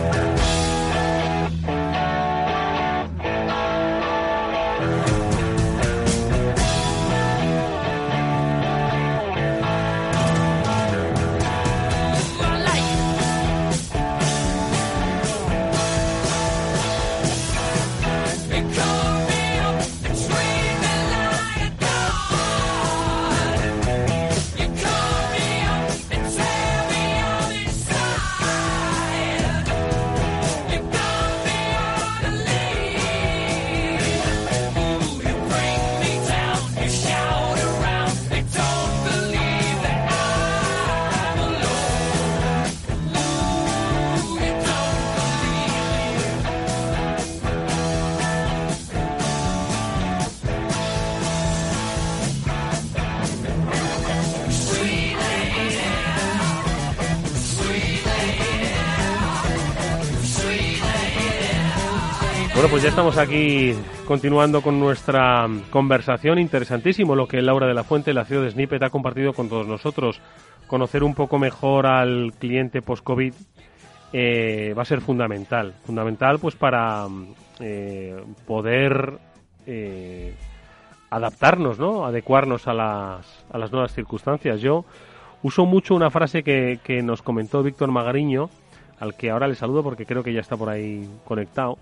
Pues ya estamos aquí continuando con nuestra conversación. Interesantísimo lo que Laura de la Fuente, la ciudad de Snippet, ha compartido con todos nosotros. Conocer un poco mejor al cliente post-COVID eh, va a ser fundamental. Fundamental pues para eh, poder eh, adaptarnos, ¿no? Adecuarnos a las, a las nuevas circunstancias. Yo uso mucho una frase que, que nos comentó Víctor Magariño, al que ahora le saludo porque creo que ya está por ahí conectado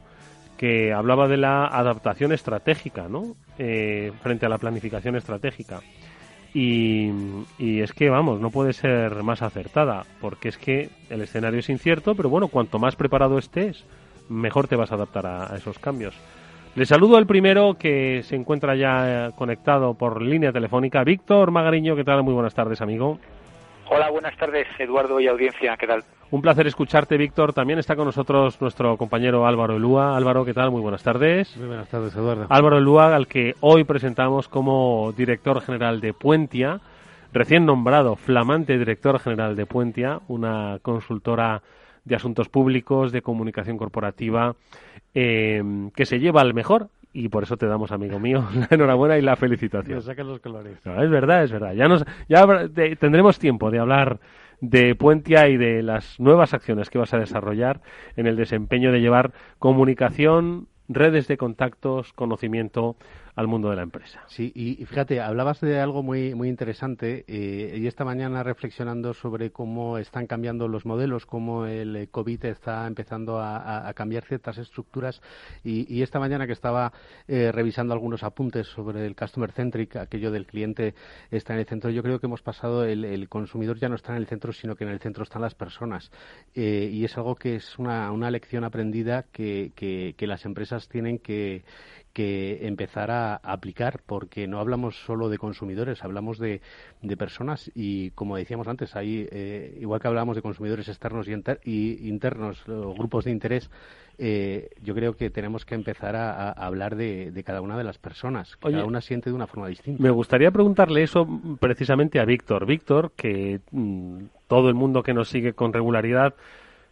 que hablaba de la adaptación estratégica, ¿no? Eh, frente a la planificación estratégica. Y, es que, vamos, no puede ser más acertada, porque es que el escenario es incierto, pero bueno, cuanto más preparado estés, mejor te vas a adaptar a, esos cambios. Le saludo al primero que se encuentra ya conectado por línea telefónica, Víctor Magariño. ¿Qué tal? Muy buenas tardes, amigo. Hola, buenas tardes, Eduardo y audiencia. ¿Qué tal? Un placer escucharte, Víctor. También está con nosotros nuestro compañero Álvaro Elúa. Álvaro, ¿qué tal? Muy buenas tardes. Muy buenas tardes, Eduardo. Álvaro Elúa, al que hoy presentamos como director general de Puentia, recién nombrado flamante director general de Puentia, una consultora de asuntos públicos, de comunicación corporativa, eh, que se lleva al mejor y por eso te damos, amigo mío, la enhorabuena y la felicitación. los colores. es verdad, es verdad. Ya, nos, ya tendremos tiempo de hablar de Puentia y de las nuevas acciones que vas a desarrollar en el desempeño de llevar comunicación, redes de contactos, conocimiento al mundo de la empresa. Sí, y, fíjate, hablabas de algo muy, muy interesante eh, y esta mañana reflexionando sobre cómo están cambiando los modelos, cómo el eh, COVID está empezando a, cambiar ciertas estructuras y, esta mañana que estaba eh, revisando algunos apuntes sobre el customer centric, aquello del cliente está en el centro, yo creo que hemos pasado, el, consumidor ya no está en el centro, sino que en el centro están las personas y es algo que es una, una lección aprendida que, que las empresas tienen que que empezar a aplicar, porque no hablamos solo de consumidores, hablamos de, de personas y, como decíamos antes, hay, eh, igual que hablamos de consumidores externos y, internos, grupos de interés, eh, yo creo que tenemos que empezar a, hablar de, cada una de las personas, que cada una siente de una forma distinta. Me gustaría preguntarle eso precisamente a Víctor. Víctor, que mm, todo el mundo que nos sigue con regularidad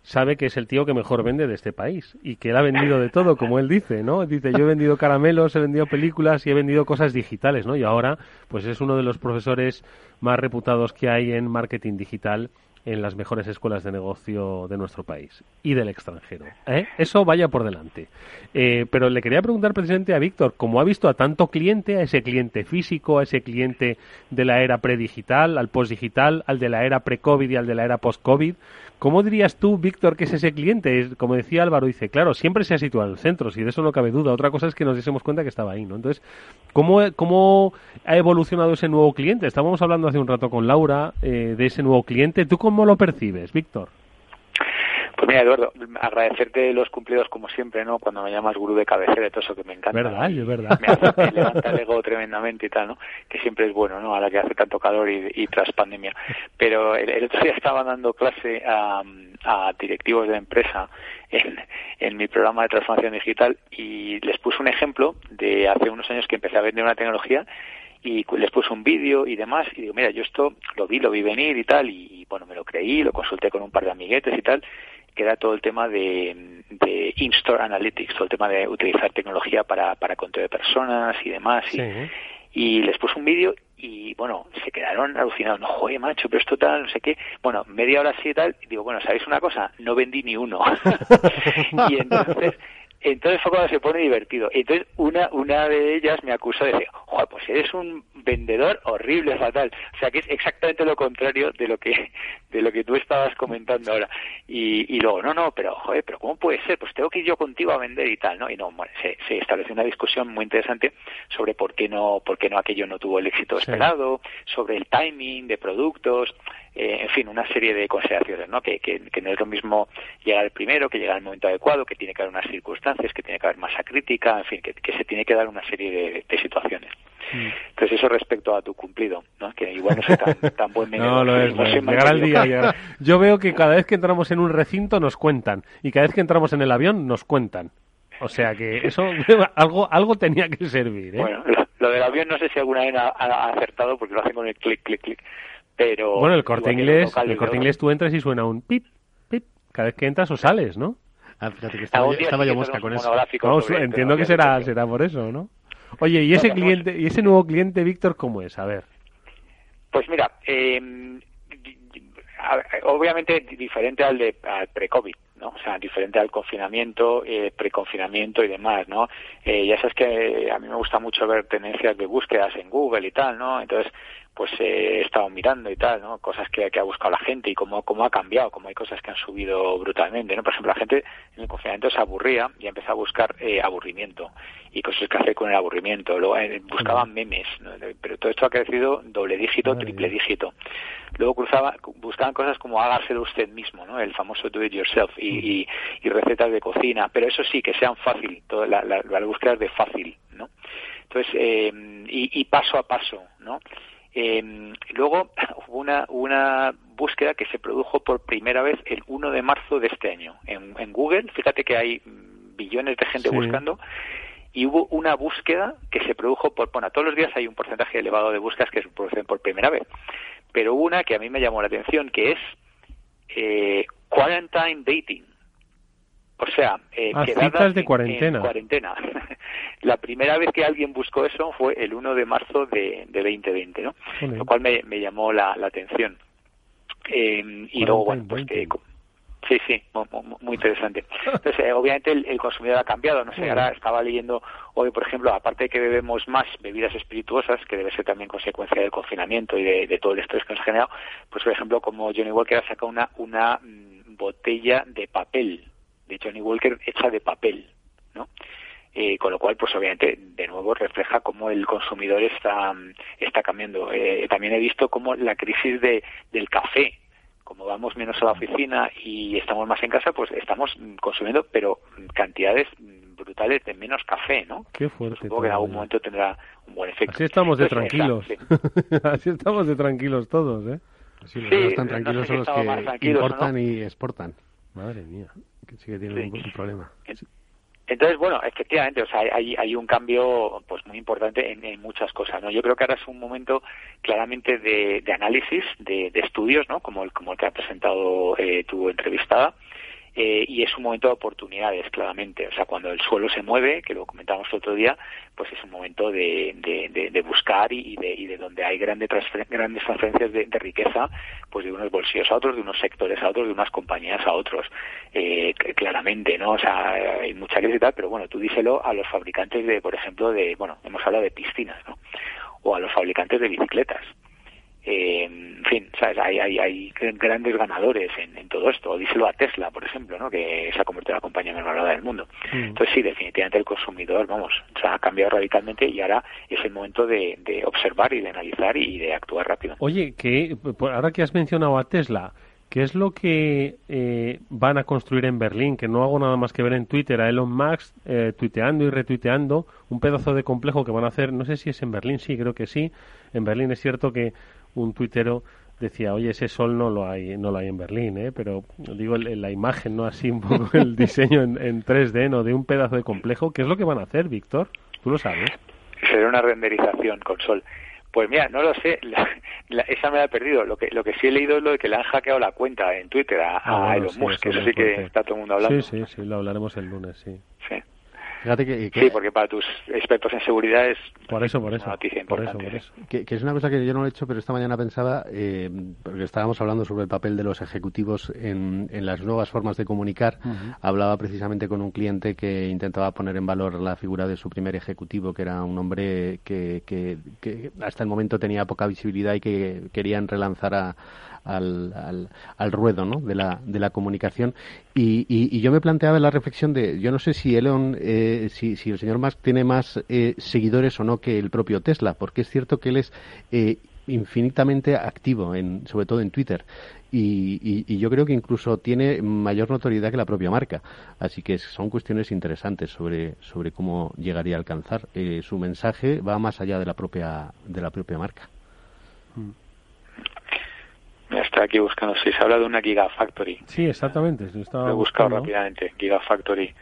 sabe que es el tío que mejor vende de este país y que él ha vendido de todo, como él dice, ¿no? Dice, yo he vendido caramelos, he vendido películas y he vendido cosas digitales, ¿no? Y ahora, pues es uno de los profesores más reputados que hay en marketing digital en las mejores escuelas de negocio de nuestro país y del extranjero. ¿eh? Eso vaya por delante. Eh, pero le quería preguntar precisamente a Víctor, como ha visto a tanto cliente, a ese cliente físico, a ese cliente de la era predigital, al postdigital, al de la era pre-COVID y al de la era post-COVID, ¿Cómo dirías tú, Víctor, que es ese cliente? Como decía Álvaro, dice, claro, siempre se ha situado en el centro, si de eso no cabe duda. Otra cosa es que nos diésemos cuenta que estaba ahí, ¿no? Entonces, ¿cómo, cómo ha evolucionado ese nuevo cliente? Estábamos hablando hace un rato con Laura eh, de ese nuevo cliente. ¿Tú cómo lo percibes, Víctor? Pues mira, Eduardo, agradecerte los cumplidos como siempre, ¿no? Cuando me llamas gurú de cabecera y todo eso que me encanta. Verdad, es verdad. Me, hace, levanta el ego tremendamente y tal, ¿no? Que siempre es bueno, ¿no? Ahora que hace tanto calor y, tras pandemia. Pero el, otro día estaba dando clase a, directivos de empresa en, en mi programa de transformación digital y les puse un ejemplo de hace unos años que empecé a vender una tecnología y les puse un vídeo y demás y digo mira yo esto lo vi lo vi venir y tal y, bueno me lo creí lo consulté con un par de amiguetes y tal que era todo el tema de, de in-store analytics, todo el tema de utilizar tecnología para, para conteo de personas y demás. Y, y les puse un vídeo y bueno, se quedaron alucinados, no, joder, macho, pero esto tal, no sé qué. Bueno, media hora así y tal, y digo, bueno, ¿sabéis una cosa? No vendí ni uno. y entonces entonces fue cuando se pone divertido. Entonces una, una de ellas me acusó de decir, joder, pues eres un vendedor horrible, fatal. O sea que es exactamente lo contrario de lo que, de lo que tú estabas comentando ahora. Y, y luego, no, no, pero joder, pero ¿cómo puede ser? Pues tengo que ir yo contigo a vender y tal, ¿no? Y no, bueno, se, se estableció una discusión muy interesante sobre por qué no, por qué no aquello no tuvo el éxito esperado, sobre el timing de productos, eh, en fin, una serie de consideraciones, ¿no? Que, que, no es lo mismo llegar el primero, que llegar al momento adecuado, que tiene que haber unas circunstancias, que tiene que haber masa crítica, en fin, que, se tiene que dar una serie de, situaciones. Mm. Entonces eso respecto a tu cumplido, ¿no? Que igual no soy tan, tan buen No, lo es, llegar al día. Yo veo que cada vez que entramos en un recinto nos cuentan y cada vez que entramos en el avión nos cuentan. O sea que eso algo algo tenía que servir. ¿eh? Bueno, lo, del avión no sé si alguna vez ha, ha, acertado porque lo hacen con el clic, clic, clic pero bueno el corte inglés el corte inglés tú entras y suena un pip pip cada vez que entras o sales no Ah, fíjate que estaba, yo, estaba yo mosca con eso. entiendo que será, será por eso, ¿no? Oye, ¿y ese cliente, y ese nuevo cliente, Víctor, cómo es? A ver. Pues mira, eh, obviamente diferente al de pre-COVID, ¿no? O sea, diferente al confinamiento, eh, preconfinamiento y demás, ¿no? Eh, ya sabes que a mí me gusta mucho ver tendencias de búsquedas en Google y tal, ¿no? Entonces, pues eh, he estado mirando y tal, ¿no? Cosas que, ha buscado la gente y cómo, cómo ha cambiado, cómo hay cosas que han subido brutalmente, ¿no? Por ejemplo, la gente en el confinamiento se aburría y empezó a buscar eh, aburrimiento y cosas que hacer con el aburrimiento. Luego eh, buscaban memes, pero todo esto ha crecido doble dígito, triple dígito. Luego cruzaba, buscaban cosas como hágaselo usted mismo, ¿no? El famoso do it yourself y, y, recetas de cocina, pero eso sí, que sean fácil, toda la, la, la búsqueda de fácil, ¿no? Entonces, y, y paso a paso, ¿no? Eh, luego hubo una, una búsqueda que se produjo por primera vez el 1 de marzo de este año en, en Google. Fíjate que hay billones de gente buscando y hubo una búsqueda que se produjo por, bueno, todos los días hay un porcentaje elevado de búsquedas que se producen por primera vez, pero hubo una que a mí me llamó la atención que es eh, quarantine dating. O sea, eh, ah, citas de cuarentena. cuarentena. la primera vez que alguien buscó eso fue el 1 de marzo de, de 2020, ¿no? Lo cual me, me llamó la, la atención. Eh, y luego, bueno, pues que... Sí, sí, muy, interesante. Entonces, eh, obviamente el, consumidor ha cambiado, no sé, ahora estaba leyendo hoy, por ejemplo, aparte de que bebemos más bebidas espirituosas, que debe ser también consecuencia del confinamiento y de, de todo el estrés que nos ha generado, pues por ejemplo, como Johnny Walker ha sacado una, una mm, botella de papel de Johnny Walker hecha de papel, ¿no? Eh, con lo cual, pues obviamente, de nuevo refleja cómo el consumidor está, está cambiando. Eh, también he visto cómo la crisis de, del café, como vamos menos a la oficina y estamos más en casa, pues estamos consumiendo, pero cantidades brutales de menos café, ¿no? Qué fuerte. Supongo que en algún momento tendrá un buen efecto. Así estamos de tranquilos. Así estamos de tranquilos todos, ¿eh? Así los están tranquilos son los que importan y exportan. Madre mía que sí que un, problema. Entonces, bueno, efectivamente, o sea, hay, hay un cambio pues muy importante en, muchas cosas, ¿no? Yo creo que ahora es un momento claramente de, de análisis, de, de, estudios, ¿no? Como el, como el que ha presentado eh, tu entrevistada, eh, y es un momento de oportunidades, claramente. O sea, cuando el suelo se mueve, que lo comentamos otro día, pues es un momento de, de, buscar y, de, y de donde hay grandes, grandes transferencias de, riqueza, pues de unos bolsillos a otros, de unos sectores a otros, de unas compañías a otros, eh, claramente, ¿no? O sea, hay mucha crisis y tal, pero bueno, tú díselo a los fabricantes de, por ejemplo, de, bueno, hemos hablado de piscinas, ¿no? O a los fabricantes de bicicletas eh, en fin, ¿sabes? Hay, hay, hay grandes ganadores en, todo esto. Díselo a Tesla, por ejemplo, ¿no? que se ha convertido en la compañía más valorada del mundo. Mm. Entonces, sí, definitivamente el consumidor, vamos, se ha cambiado radicalmente y ahora es el momento de, observar y de analizar y de actuar rápido. Oye, que ahora que has mencionado a Tesla, ¿Qué es lo que eh, van a construir en Berlín? Que no hago nada más que ver en Twitter a Elon Musk eh, tuiteando y retuiteando un pedazo de complejo que van a hacer, no sé si es en Berlín, sí, creo que sí. En Berlín es cierto que un tuitero decía, oye, ese sol no lo hay, no lo hay en Berlín, ¿eh? pero digo la imagen, no así un poco el diseño en, en 3D, ¿no? De un pedazo de complejo. ¿Qué es lo que van a hacer, Víctor? ¿Tú lo sabes? Será una renderización con sol. Pues mira, no lo sé, esa me la he perdido. Lo que, lo que sí he leído es lo de que le han hackeado la cuenta en Twitter a, ah, Elon Musk, eso sí que está todo el mundo hablando. Sí, sí, sí, lo hablaremos el lunes, sí. Sí. Sí, porque para tus expertos en seguridad es por eso, por eso, una noticia importante. Por eso, Que, es una cosa que yo no he hecho, pero esta mañana pensaba, eh, porque estábamos hablando sobre el papel de los ejecutivos en, en las nuevas formas de comunicar. Hablaba precisamente con un cliente que intentaba poner en valor la figura de su primer ejecutivo, que era un hombre que, que, que hasta el momento tenía poca visibilidad y que querían relanzar a al, al, ruedo ¿no? de, la, de la comunicación. Y, y, yo me planteaba la reflexión de, yo no sé si Elon, eh, si, si, el señor Musk tiene más eh, seguidores o no que el propio Tesla, porque es cierto que él es eh, infinitamente activo, en, sobre todo en Twitter. Y, y, yo creo que incluso tiene mayor notoriedad que la propia marca. Así que son cuestiones interesantes sobre, sobre cómo llegaría a alcanzar. su mensaje va más allá de la propia, de la propia marca. Mm. Está aquí buscando, si se habla de una Gigafactory. Sí, exactamente. Lo he buscado rápidamente, Gigafactory.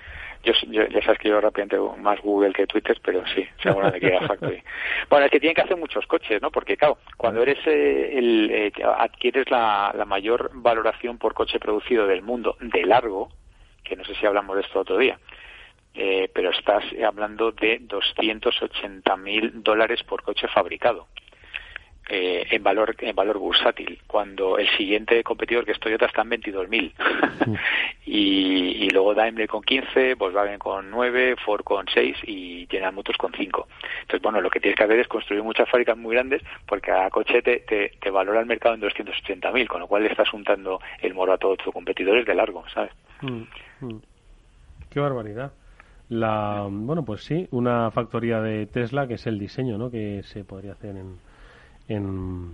Yo, ya sabes que yo rápidamente más Google que Twitter, pero sí, se habla de Gigafactory. bueno, es que tienen que hacer muchos coches, ¿no? Porque, claro, cuando eres eh, el, eh, adquieres la, la mayor valoración por coche producido del mundo de largo, que no sé si hablamos de esto otro día, eh, pero estás hablando de 280 mil dólares por coche fabricado. Eh, en valor en valor bursátil cuando el siguiente competidor que es Toyota está en 22.000 y, y luego Daimler con 15 Volkswagen con 9 Ford con 6 y General Motors con 5 entonces bueno lo que tienes que hacer es construir muchas fábricas muy grandes porque a coche te, te, valora el mercado en 280.000 con lo cual le estás juntando el moro a todos tus competidores de largo ¿sabes? Mm, mm. qué barbaridad la bueno pues sí una factoría de Tesla que es el diseño ¿no? que se podría hacer en en,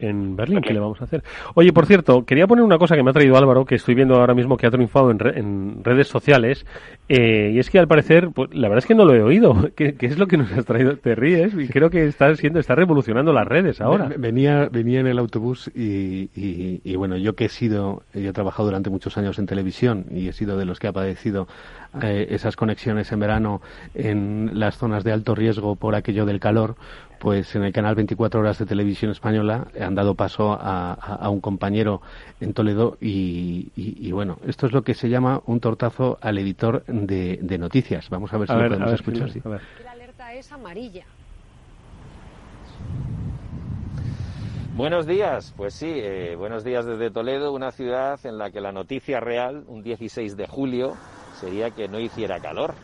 en Berlín, ¿qué le vamos a hacer? Oye, por cierto, quería poner una cosa que me ha traído Álvaro, que estoy viendo ahora mismo que ha triunfado en, en redes sociales, eh, y es que al parecer, pues, la verdad es que no lo he oído. ¿Qué, es lo que nos has traído? Te ríes, y creo que está siendo, está revolucionando las redes ahora. Venía, venía en el autobús y, y, bueno, yo que he sido, yo he trabajado durante muchos años en televisión y he sido de los que ha padecido eh, esas conexiones en verano en las zonas de alto riesgo por aquello del calor, pues en el canal 24 Horas de Televisión Española han dado paso a, un compañero en Toledo y, bueno, esto es lo que se llama un tortazo al editor de, noticias. Vamos a ver si lo podemos escuchar. La alerta es amarilla. Buenos días, pues sí, eh, buenos días desde Toledo, una ciudad en la que la noticia real, un 16 de julio, sería que no hiciera calor.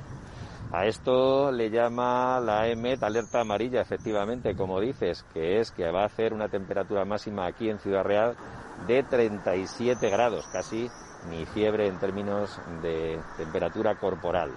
A esto le llama la EMET alerta amarilla, efectivamente, como dices, que es que va a hacer una temperatura máxima aquí en Ciudad Real de 37 grados, casi ni fiebre en términos de temperatura corporal.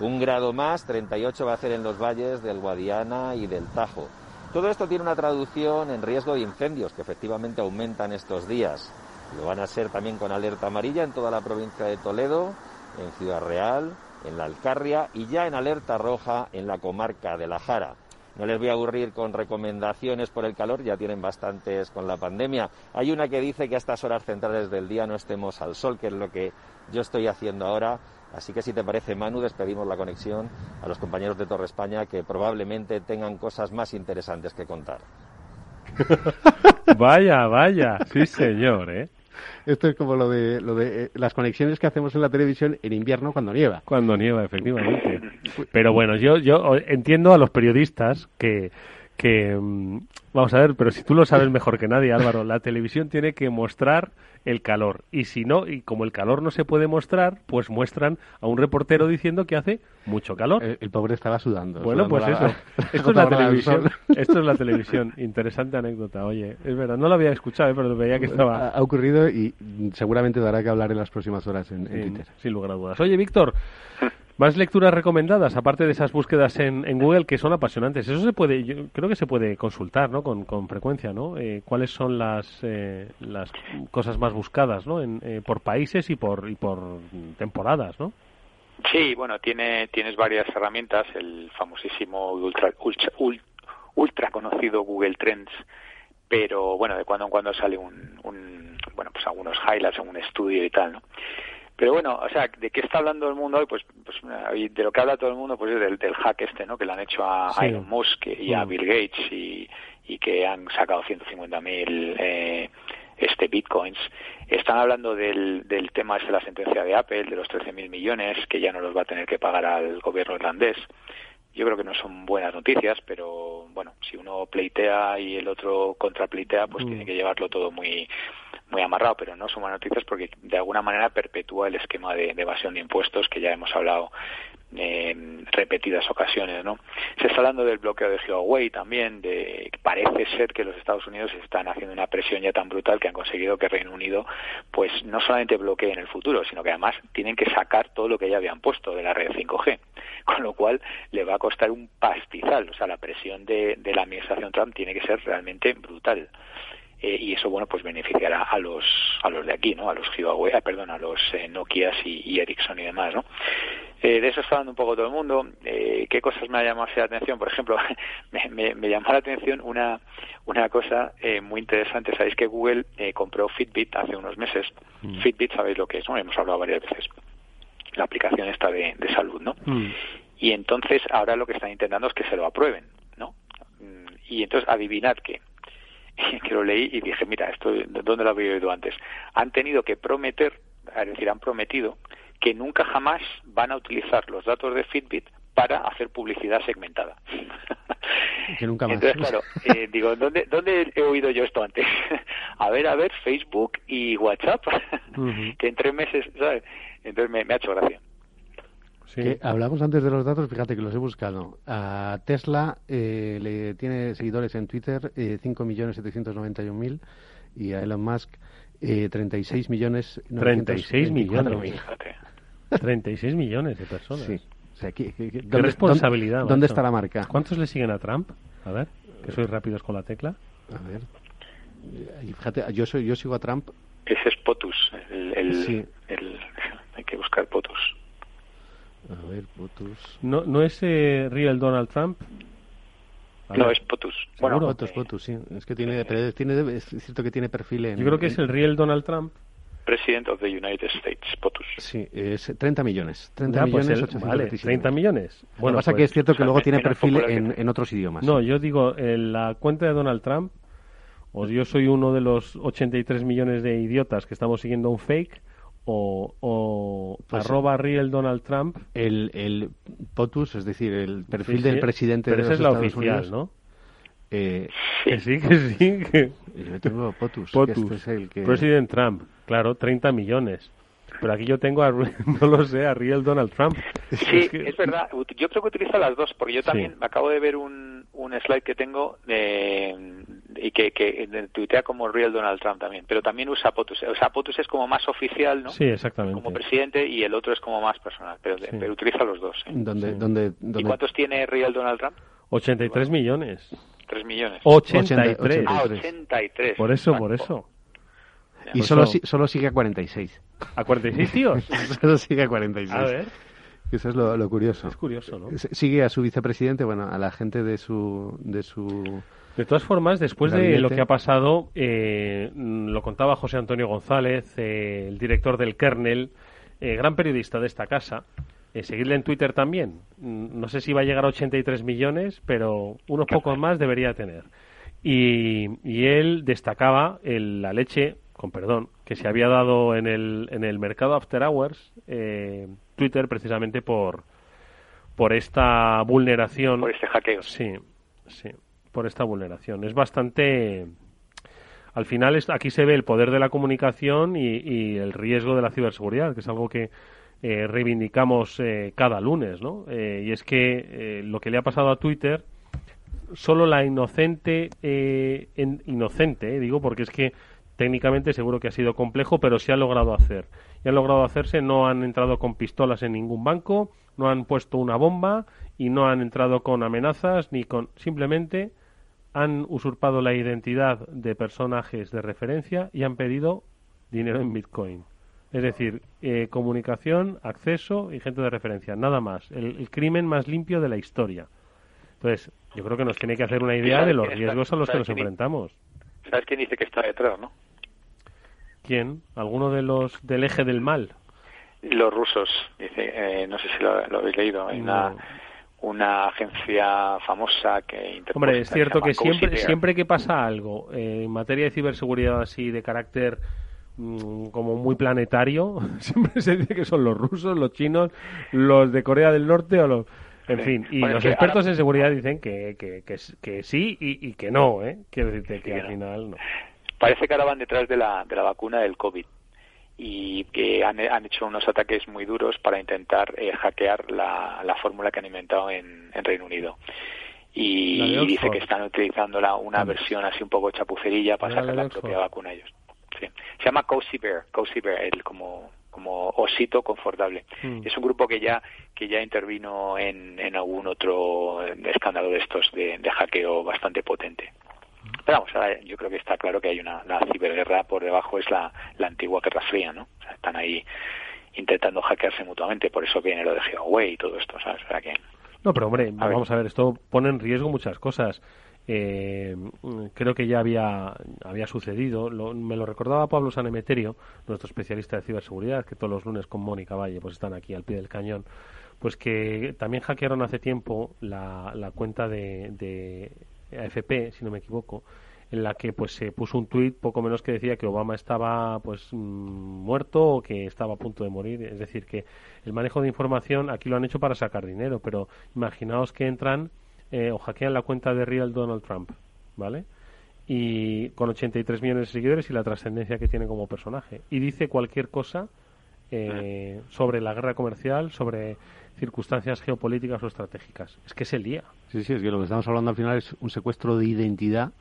Un grado más, 38 va a hacer en los valles del Guadiana y del Tajo. Todo esto tiene una traducción en riesgo de incendios, que efectivamente aumentan estos días. Lo van a ser también con alerta amarilla en toda la provincia de Toledo, en Ciudad Real, en la Alcarria y ya en alerta roja en la comarca de La Jara. No les voy a aburrir con recomendaciones por el calor, ya tienen bastantes con la pandemia. Hay una que dice que a estas horas centrales del día no estemos al sol, que es lo que yo estoy haciendo ahora. Así que si te parece, Manu, despedimos la conexión a los compañeros de Torre España que probablemente tengan cosas más interesantes que contar. vaya, vaya, sí señor, ¿eh? Esto es como lo de, lo de eh, las conexiones que hacemos en la televisión en invierno cuando nieva. Cuando nieva, efectivamente. Pero bueno, yo, yo entiendo a los periodistas que, que mm, Vamos a ver, pero si tú lo sabes mejor que nadie, Álvaro, la televisión tiene que mostrar el calor. Y si no, y como el calor no se puede mostrar, pues muestran a un reportero diciendo que hace mucho calor. El, pobre estaba sudando. Bueno, pues eso. Esto es la televisión. Esto es la televisión. Interesante anécdota. Oye, es verdad, no lo había escuchado, ¿eh? pero veía que estaba. Ha, ocurrido y seguramente dará que hablar en las próximas horas en, Twitter. Sin lugar a dudas. Oye, Víctor. Más lecturas recomendadas, aparte de esas búsquedas en, Google que son apasionantes. Eso se puede, yo creo que se puede consultar, ¿no? Con, frecuencia, ¿no? Eh, ¿Cuáles son las, eh, las cosas más buscadas, ¿no? En, eh, por países y por, y por temporadas, ¿no? Sí, bueno, tiene, tienes varias herramientas. El famosísimo ultra, ultra, ultra conocido Google Trends pero bueno, de cuando en cuando sale un, un bueno, pues algunos highlights, un estudio y tal, ¿no? Pero bueno, o sea, ¿de qué está hablando el mundo hoy? Pues, pues de lo que habla todo el mundo, pues es del, del hack este, ¿no? Que le han hecho a Elon Musk y a mm. Bill Gates y, y que han sacado 150.000 eh, este bitcoins. Están hablando del, del tema de la sentencia de Apple, de los 13.000 millones, que ya no los va a tener que pagar al gobierno irlandés. Yo creo que no son buenas noticias, pero bueno, si uno pleitea y el otro contrapleitea, pues mm. tiene que llevarlo todo muy muy amarrado, pero no buenas noticias porque de alguna manera perpetúa el esquema de, evasión de impuestos que ya hemos hablado en repetidas ocasiones, ¿no? Se está hablando del bloqueo de Huawei también, de parece ser que los Estados Unidos están haciendo una presión ya tan brutal que han conseguido que Reino Unido, pues no solamente bloquee en el futuro, sino que además tienen que sacar todo lo que ya habían puesto de la red 5G, con lo cual le va a costar un pastizal, o sea, la presión de la administración Trump tiene que ser realmente brutal. Eh, y eso bueno pues beneficiará a los a los de aquí no a los Huawei ah, perdón a los eh, Nokia y, Ericsson y demás no eh, de eso está hablando un poco todo el mundo. Qué cosas me ha llamado la atención por ejemplo me, me, llamó la atención una una cosa muy interesante. Sabéis que Google compró Fitbit hace unos meses mm. Fitbit sabéis lo que es no hemos hablado varias veces. La aplicación esta de, salud no mm. y entonces ahora lo que están intentando es que se lo aprueben no mm, y entonces adivinad qué que lo leí y dije, mira, esto, ¿dónde lo había oído antes? Han tenido que prometer, es decir, han prometido que nunca jamás van a utilizar los datos de Fitbit para hacer publicidad segmentada. Que nunca más. Entonces, claro, eh, digo, ¿dónde, ¿dónde he oído yo esto antes? a ver, a ver, Facebook y WhatsApp, que en tres meses, ¿sabes? Entonces me, me ha hecho gracia. Que hablamos antes de los datos, fíjate que los he buscado. A Tesla eh, le tiene seguidores en Twitter eh, 5.791.000 y a Elon Musk eh, 36 millones. 36 millones. 924.000. 36 millones de personas. Sí. O sea, ¿qué, qué- qué- Qué dónde- responsabilidad. ¿Dónde, dónde está la marca? ¿Cuántos le siguen a Trump? A ver, que sois rápidos con la tecla. A ver. Y fíjate, yo, soy, yo sigo a Trump. Ese es POTUS. El, el- Sí. el- hay que buscar POTUS. A ver, Potus. ¿No, no es eh, real Donald Trump? No, es POTUS. Bueno, Bueno, Potus, Potus, sí. Es que tiene, pero tiene, es cierto que tiene perfil en. Yo creo que es el real Donald Trump. President of the United States, POTUS. Sí, es 30 millones. 30 Ya, pues millones, el- 827. vale, 30 millones. Lo Bueno, que pasa pues- que es cierto que o sea, luego tiene perfil en, en otros idiomas. No, yo digo, en la cuenta de Donald Trump, o yo soy uno de los 83 millones de idiotas que estamos siguiendo un fake, o, o Pues, arroba real Donald Trump. El, el POTUS, es decir, el perfil Sí, del sí, presidente pero de esa los es la Estados oficial, Unidos. ¿no? Eh, Que sí, que sí. Que... Yo tengo POTUS, que POTUS. este es el que- President Trump, claro, 30 millones. Pero aquí yo tengo, a, no lo sé, a real Donald Trump. Sí, que- es verdad. Yo creo que utiliza las dos, porque yo Sí. también me acabo de ver un, un slide que tengo de, y que, que eh, tuitea como Real Donald Trump también, pero también usa POTUS. O sea, POTUS es como más oficial, ¿no? Sí, exactamente. Como presidente y el otro es como más personal, pero, pero utiliza los dos. ¿eh? donde, donde, ¿Y donde- cuántos tiene Real Donald Trump? 83 millones. Tres millones. 83. Ah, 83. Por eso, por eso. Y Por solo, eso- solo sigue a 46. ¿A 46 tíos? solo sigue a 46. A ver. Eso es lo, lo curioso. Es curioso, ¿no? S- Sigue a su vicepresidente, bueno, a la gente de su... De su De todas formas, después de lo que ha pasado, eh, lo contaba José Antonio González, eh, el director del Kernel, eh, gran periodista de esta casa. Eh, seguirle en Twitter también. Mm, No sé si va a llegar a 83 millones, pero unos pocos más debería tener. Y, y él destacaba el- la leche, con perdón, que se había dado en el, en el mercado After Hours, eh, Twitter, precisamente por, por esta vulneración. Por este hackeo. Sí, sí, por esta vulneración. Es bastante. Al final, es- aquí se ve el poder de la comunicación y, y el riesgo de la ciberseguridad, que es algo que eh, reivindicamos eh, cada lunes, ¿no? Eh, y es que eh, lo que le ha pasado a Twitter, solo la inocente, eh, en- inocente, digo, porque es que técnicamente seguro que ha sido complejo, pero se ha logrado hacer. Y han logrado hacerse, no han entrado con pistolas en ningún banco, no han puesto una bomba y no han entrado con amenazas ni con simplemente han usurpado la identidad de personajes de referencia y han pedido dinero en Bitcoin. Es decir, eh, comunicación, acceso y gente de referencia, nada más. El, el crimen más limpio de la historia. Entonces, yo creo que nos tiene que hacer una idea de los riesgos a los que nos enfrentamos. ¿Sabes quién dice que está detrás, no? ¿Quién? ¿Alguno de los del eje del mal? Los rusos, dice, eh, no sé si lo, lo habéis leído, hay una, No. una agencia famosa que Hombre, es cierto que siempre, siempre que pasa algo eh, en materia de ciberseguridad así de carácter mm, como muy planetario, siempre se dice que son los rusos, los chinos, los de Corea del Norte o los... En Sí. fin, y Bueno, los expertos ahora- en seguridad dicen que, que, que, sí y, y que no, ¿eh? Quiero decirte que al final no. Parece que ahora van detrás de la, de la vacuna del COVID y que han, han hecho unos ataques muy duros para intentar eh, hackear la, la fórmula que han inventado en, en Reino Unido. Y, dice que están utilizando la- una versión así un poco chapucerilla para La sacar la propia vacuna ellos. Sí. Se llama Cozy Bear, Cozy Bear, el como como osito confortable. Mm. Es un grupo que ya que ya intervino en, en algún otro escándalo de estos de, de hackeo bastante potente. Pero vamos, ahora yo creo que está claro que hay una la ciberguerra por debajo es la, la antigua Guerra Fría, ¿no? O sea, están ahí intentando hackearse mutuamente, por eso viene lo de Huawei y todo esto, ¿sabes? O sea que No, pero hombre, A ver. vamos a ver, esto pone en riesgo muchas cosas. Eh, creo que ya había, había sucedido, lo- me lo recordaba Pablo Sanemeterio, nuestro especialista de ciberseguridad, que todos los lunes con Mónica Valle pues están aquí al pie del cañón, pues que también hackearon hace tiempo la, la cuenta de, de AFP, si no me equivoco, en la que pues se puso un tuit poco menos que decía que Obama estaba pues mm, muerto o que estaba a punto de morir. Es decir, que el manejo de información aquí lo han hecho para sacar dinero, pero imaginaos que entran eh, o hackean la cuenta de Real Donald Trump, ¿vale? Y con 83 millones de seguidores y la trascendencia que tiene como personaje. Y dice cualquier cosa eh, sobre la guerra comercial, sobre circunstancias geopolíticas o estratégicas. Es que es el día. Sí, sí, es que lo que estamos hablando al final es un secuestro de identidad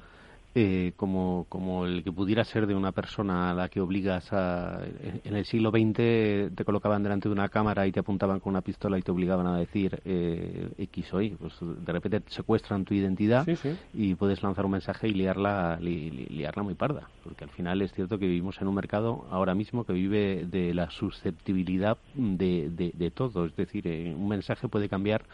eh, como, como el que pudiera ser de una persona a la que obligas a... En el siglo XX te colocaban delante de una cámara y te apuntaban con una pistola y te obligaban a decir eh, X o Y. Pues de repente te secuestran tu identidad y puedes lanzar un mensaje y liarla, liarla muy parda. Porque al final es cierto que vivimos en un mercado ahora mismo que vive de la susceptibilidad de, de, de todo. Es decir, eh, un mensaje puede cambiar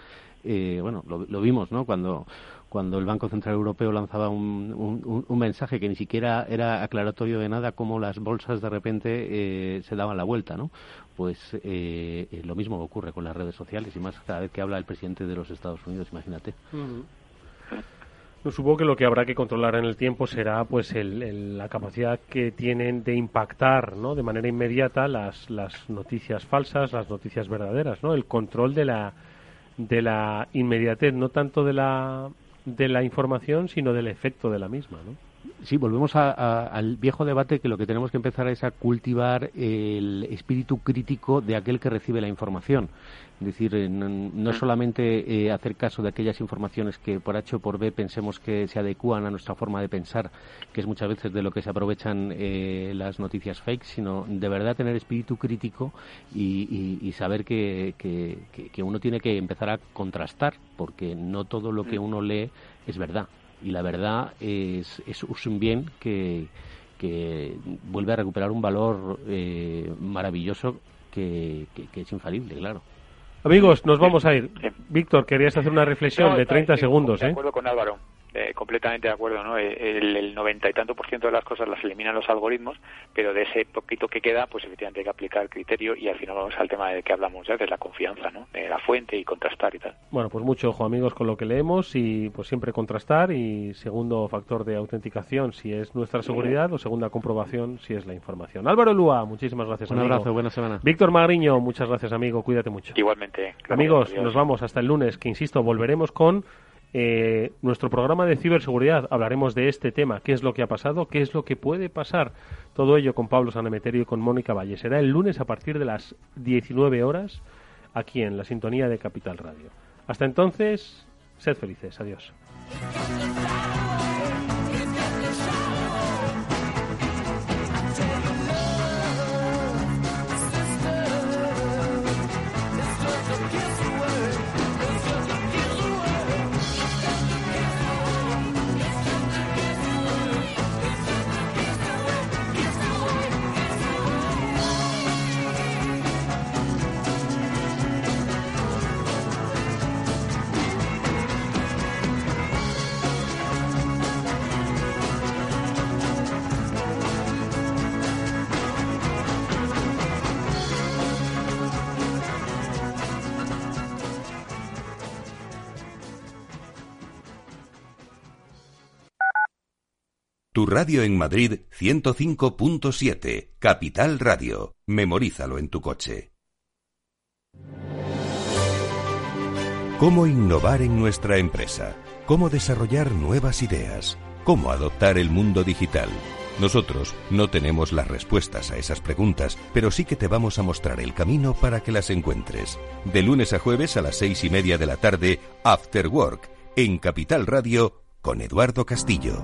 eh, bueno, lo, lo, vimos, ¿no? Cuando, cuando el Banco Central Europeo lanzaba un, un, mensaje que ni siquiera era aclaratorio de nada, como las bolsas de repente eh, se daban la vuelta, ¿no? Pues eh, lo mismo ocurre con las redes sociales y más cada vez que habla el presidente de los Estados Unidos, imagínate. supongo que lo que habrá que controlar en el tiempo será pues la capacidad que tienen de impactar ¿no? de manera inmediata las, las noticias falsas, las noticias verdaderas, ¿no? el control de la, de la inmediatez, no tanto de la, de la información, sino del efecto de la misma, ¿no? Sí, volvemos al viejo debate que lo que tenemos que empezar es a cultivar el espíritu crítico de aquel que recibe la información. Es decir, eh, no, es solamente eh, hacer caso de aquellas informaciones que por H o por B pensemos que se adecúan a nuestra forma de pensar, que es muchas veces de lo que se aprovechan eh, las noticias fake, sino de verdad tener espíritu crítico y, saber que, que, uno tiene que empezar a contrastar, porque no todo lo que uno lee es verdad. Y la verdad es, es un bien que, que vuelve a recuperar un valor maravilloso que, que es infalible, claro. Amigos, nos vamos a ir. Víctor, querías hacer una reflexión de 30 segundos, ¿eh? De acuerdo con Álvaro. Eh, completamente de acuerdo, ¿no? El, noventa y tanto por ciento de las cosas las eliminan los algoritmos, pero de ese poquito que queda, pues efectivamente hay que aplicar el criterio y al final vamos al tema de que hablamos ya, de la confianza, ¿no? De la fuente y contrastar y tal. Bueno, pues mucho ojo, amigos, con lo que leemos y pues siempre contrastar y segundo factor de autenticación si es nuestra seguridad o segunda comprobación si es la información. Álvaro Lúa, muchísimas gracias, Un abrazo, buena semana. Víctor Magriño, muchas gracias, amigo, cuídate mucho. Igualmente. Amigos, nos vamos hasta el lunes, que insisto, volveremos con eh, nuestro programa de ciberseguridad hablaremos de este tema, qué es lo que ha pasado, qué es lo que puede pasar. Todo ello con Pablo Sanemeterio y con Mónica Valle. Será el lunes a partir de las 19 horas aquí en la sintonía de Capital Radio. Hasta entonces, sed felices. Adiós. Tu radio en Madrid 105.7, Capital Radio. Memorízalo en tu coche. ¿Cómo innovar en nuestra empresa? ¿Cómo desarrollar nuevas ideas? ¿Cómo adoptar el mundo digital? Nosotros no tenemos las respuestas a esas preguntas, pero sí que te vamos a mostrar el camino para que las encuentres. De lunes a jueves a las seis y media de la tarde, After Work, en Capital Radio, con Eduardo Castillo.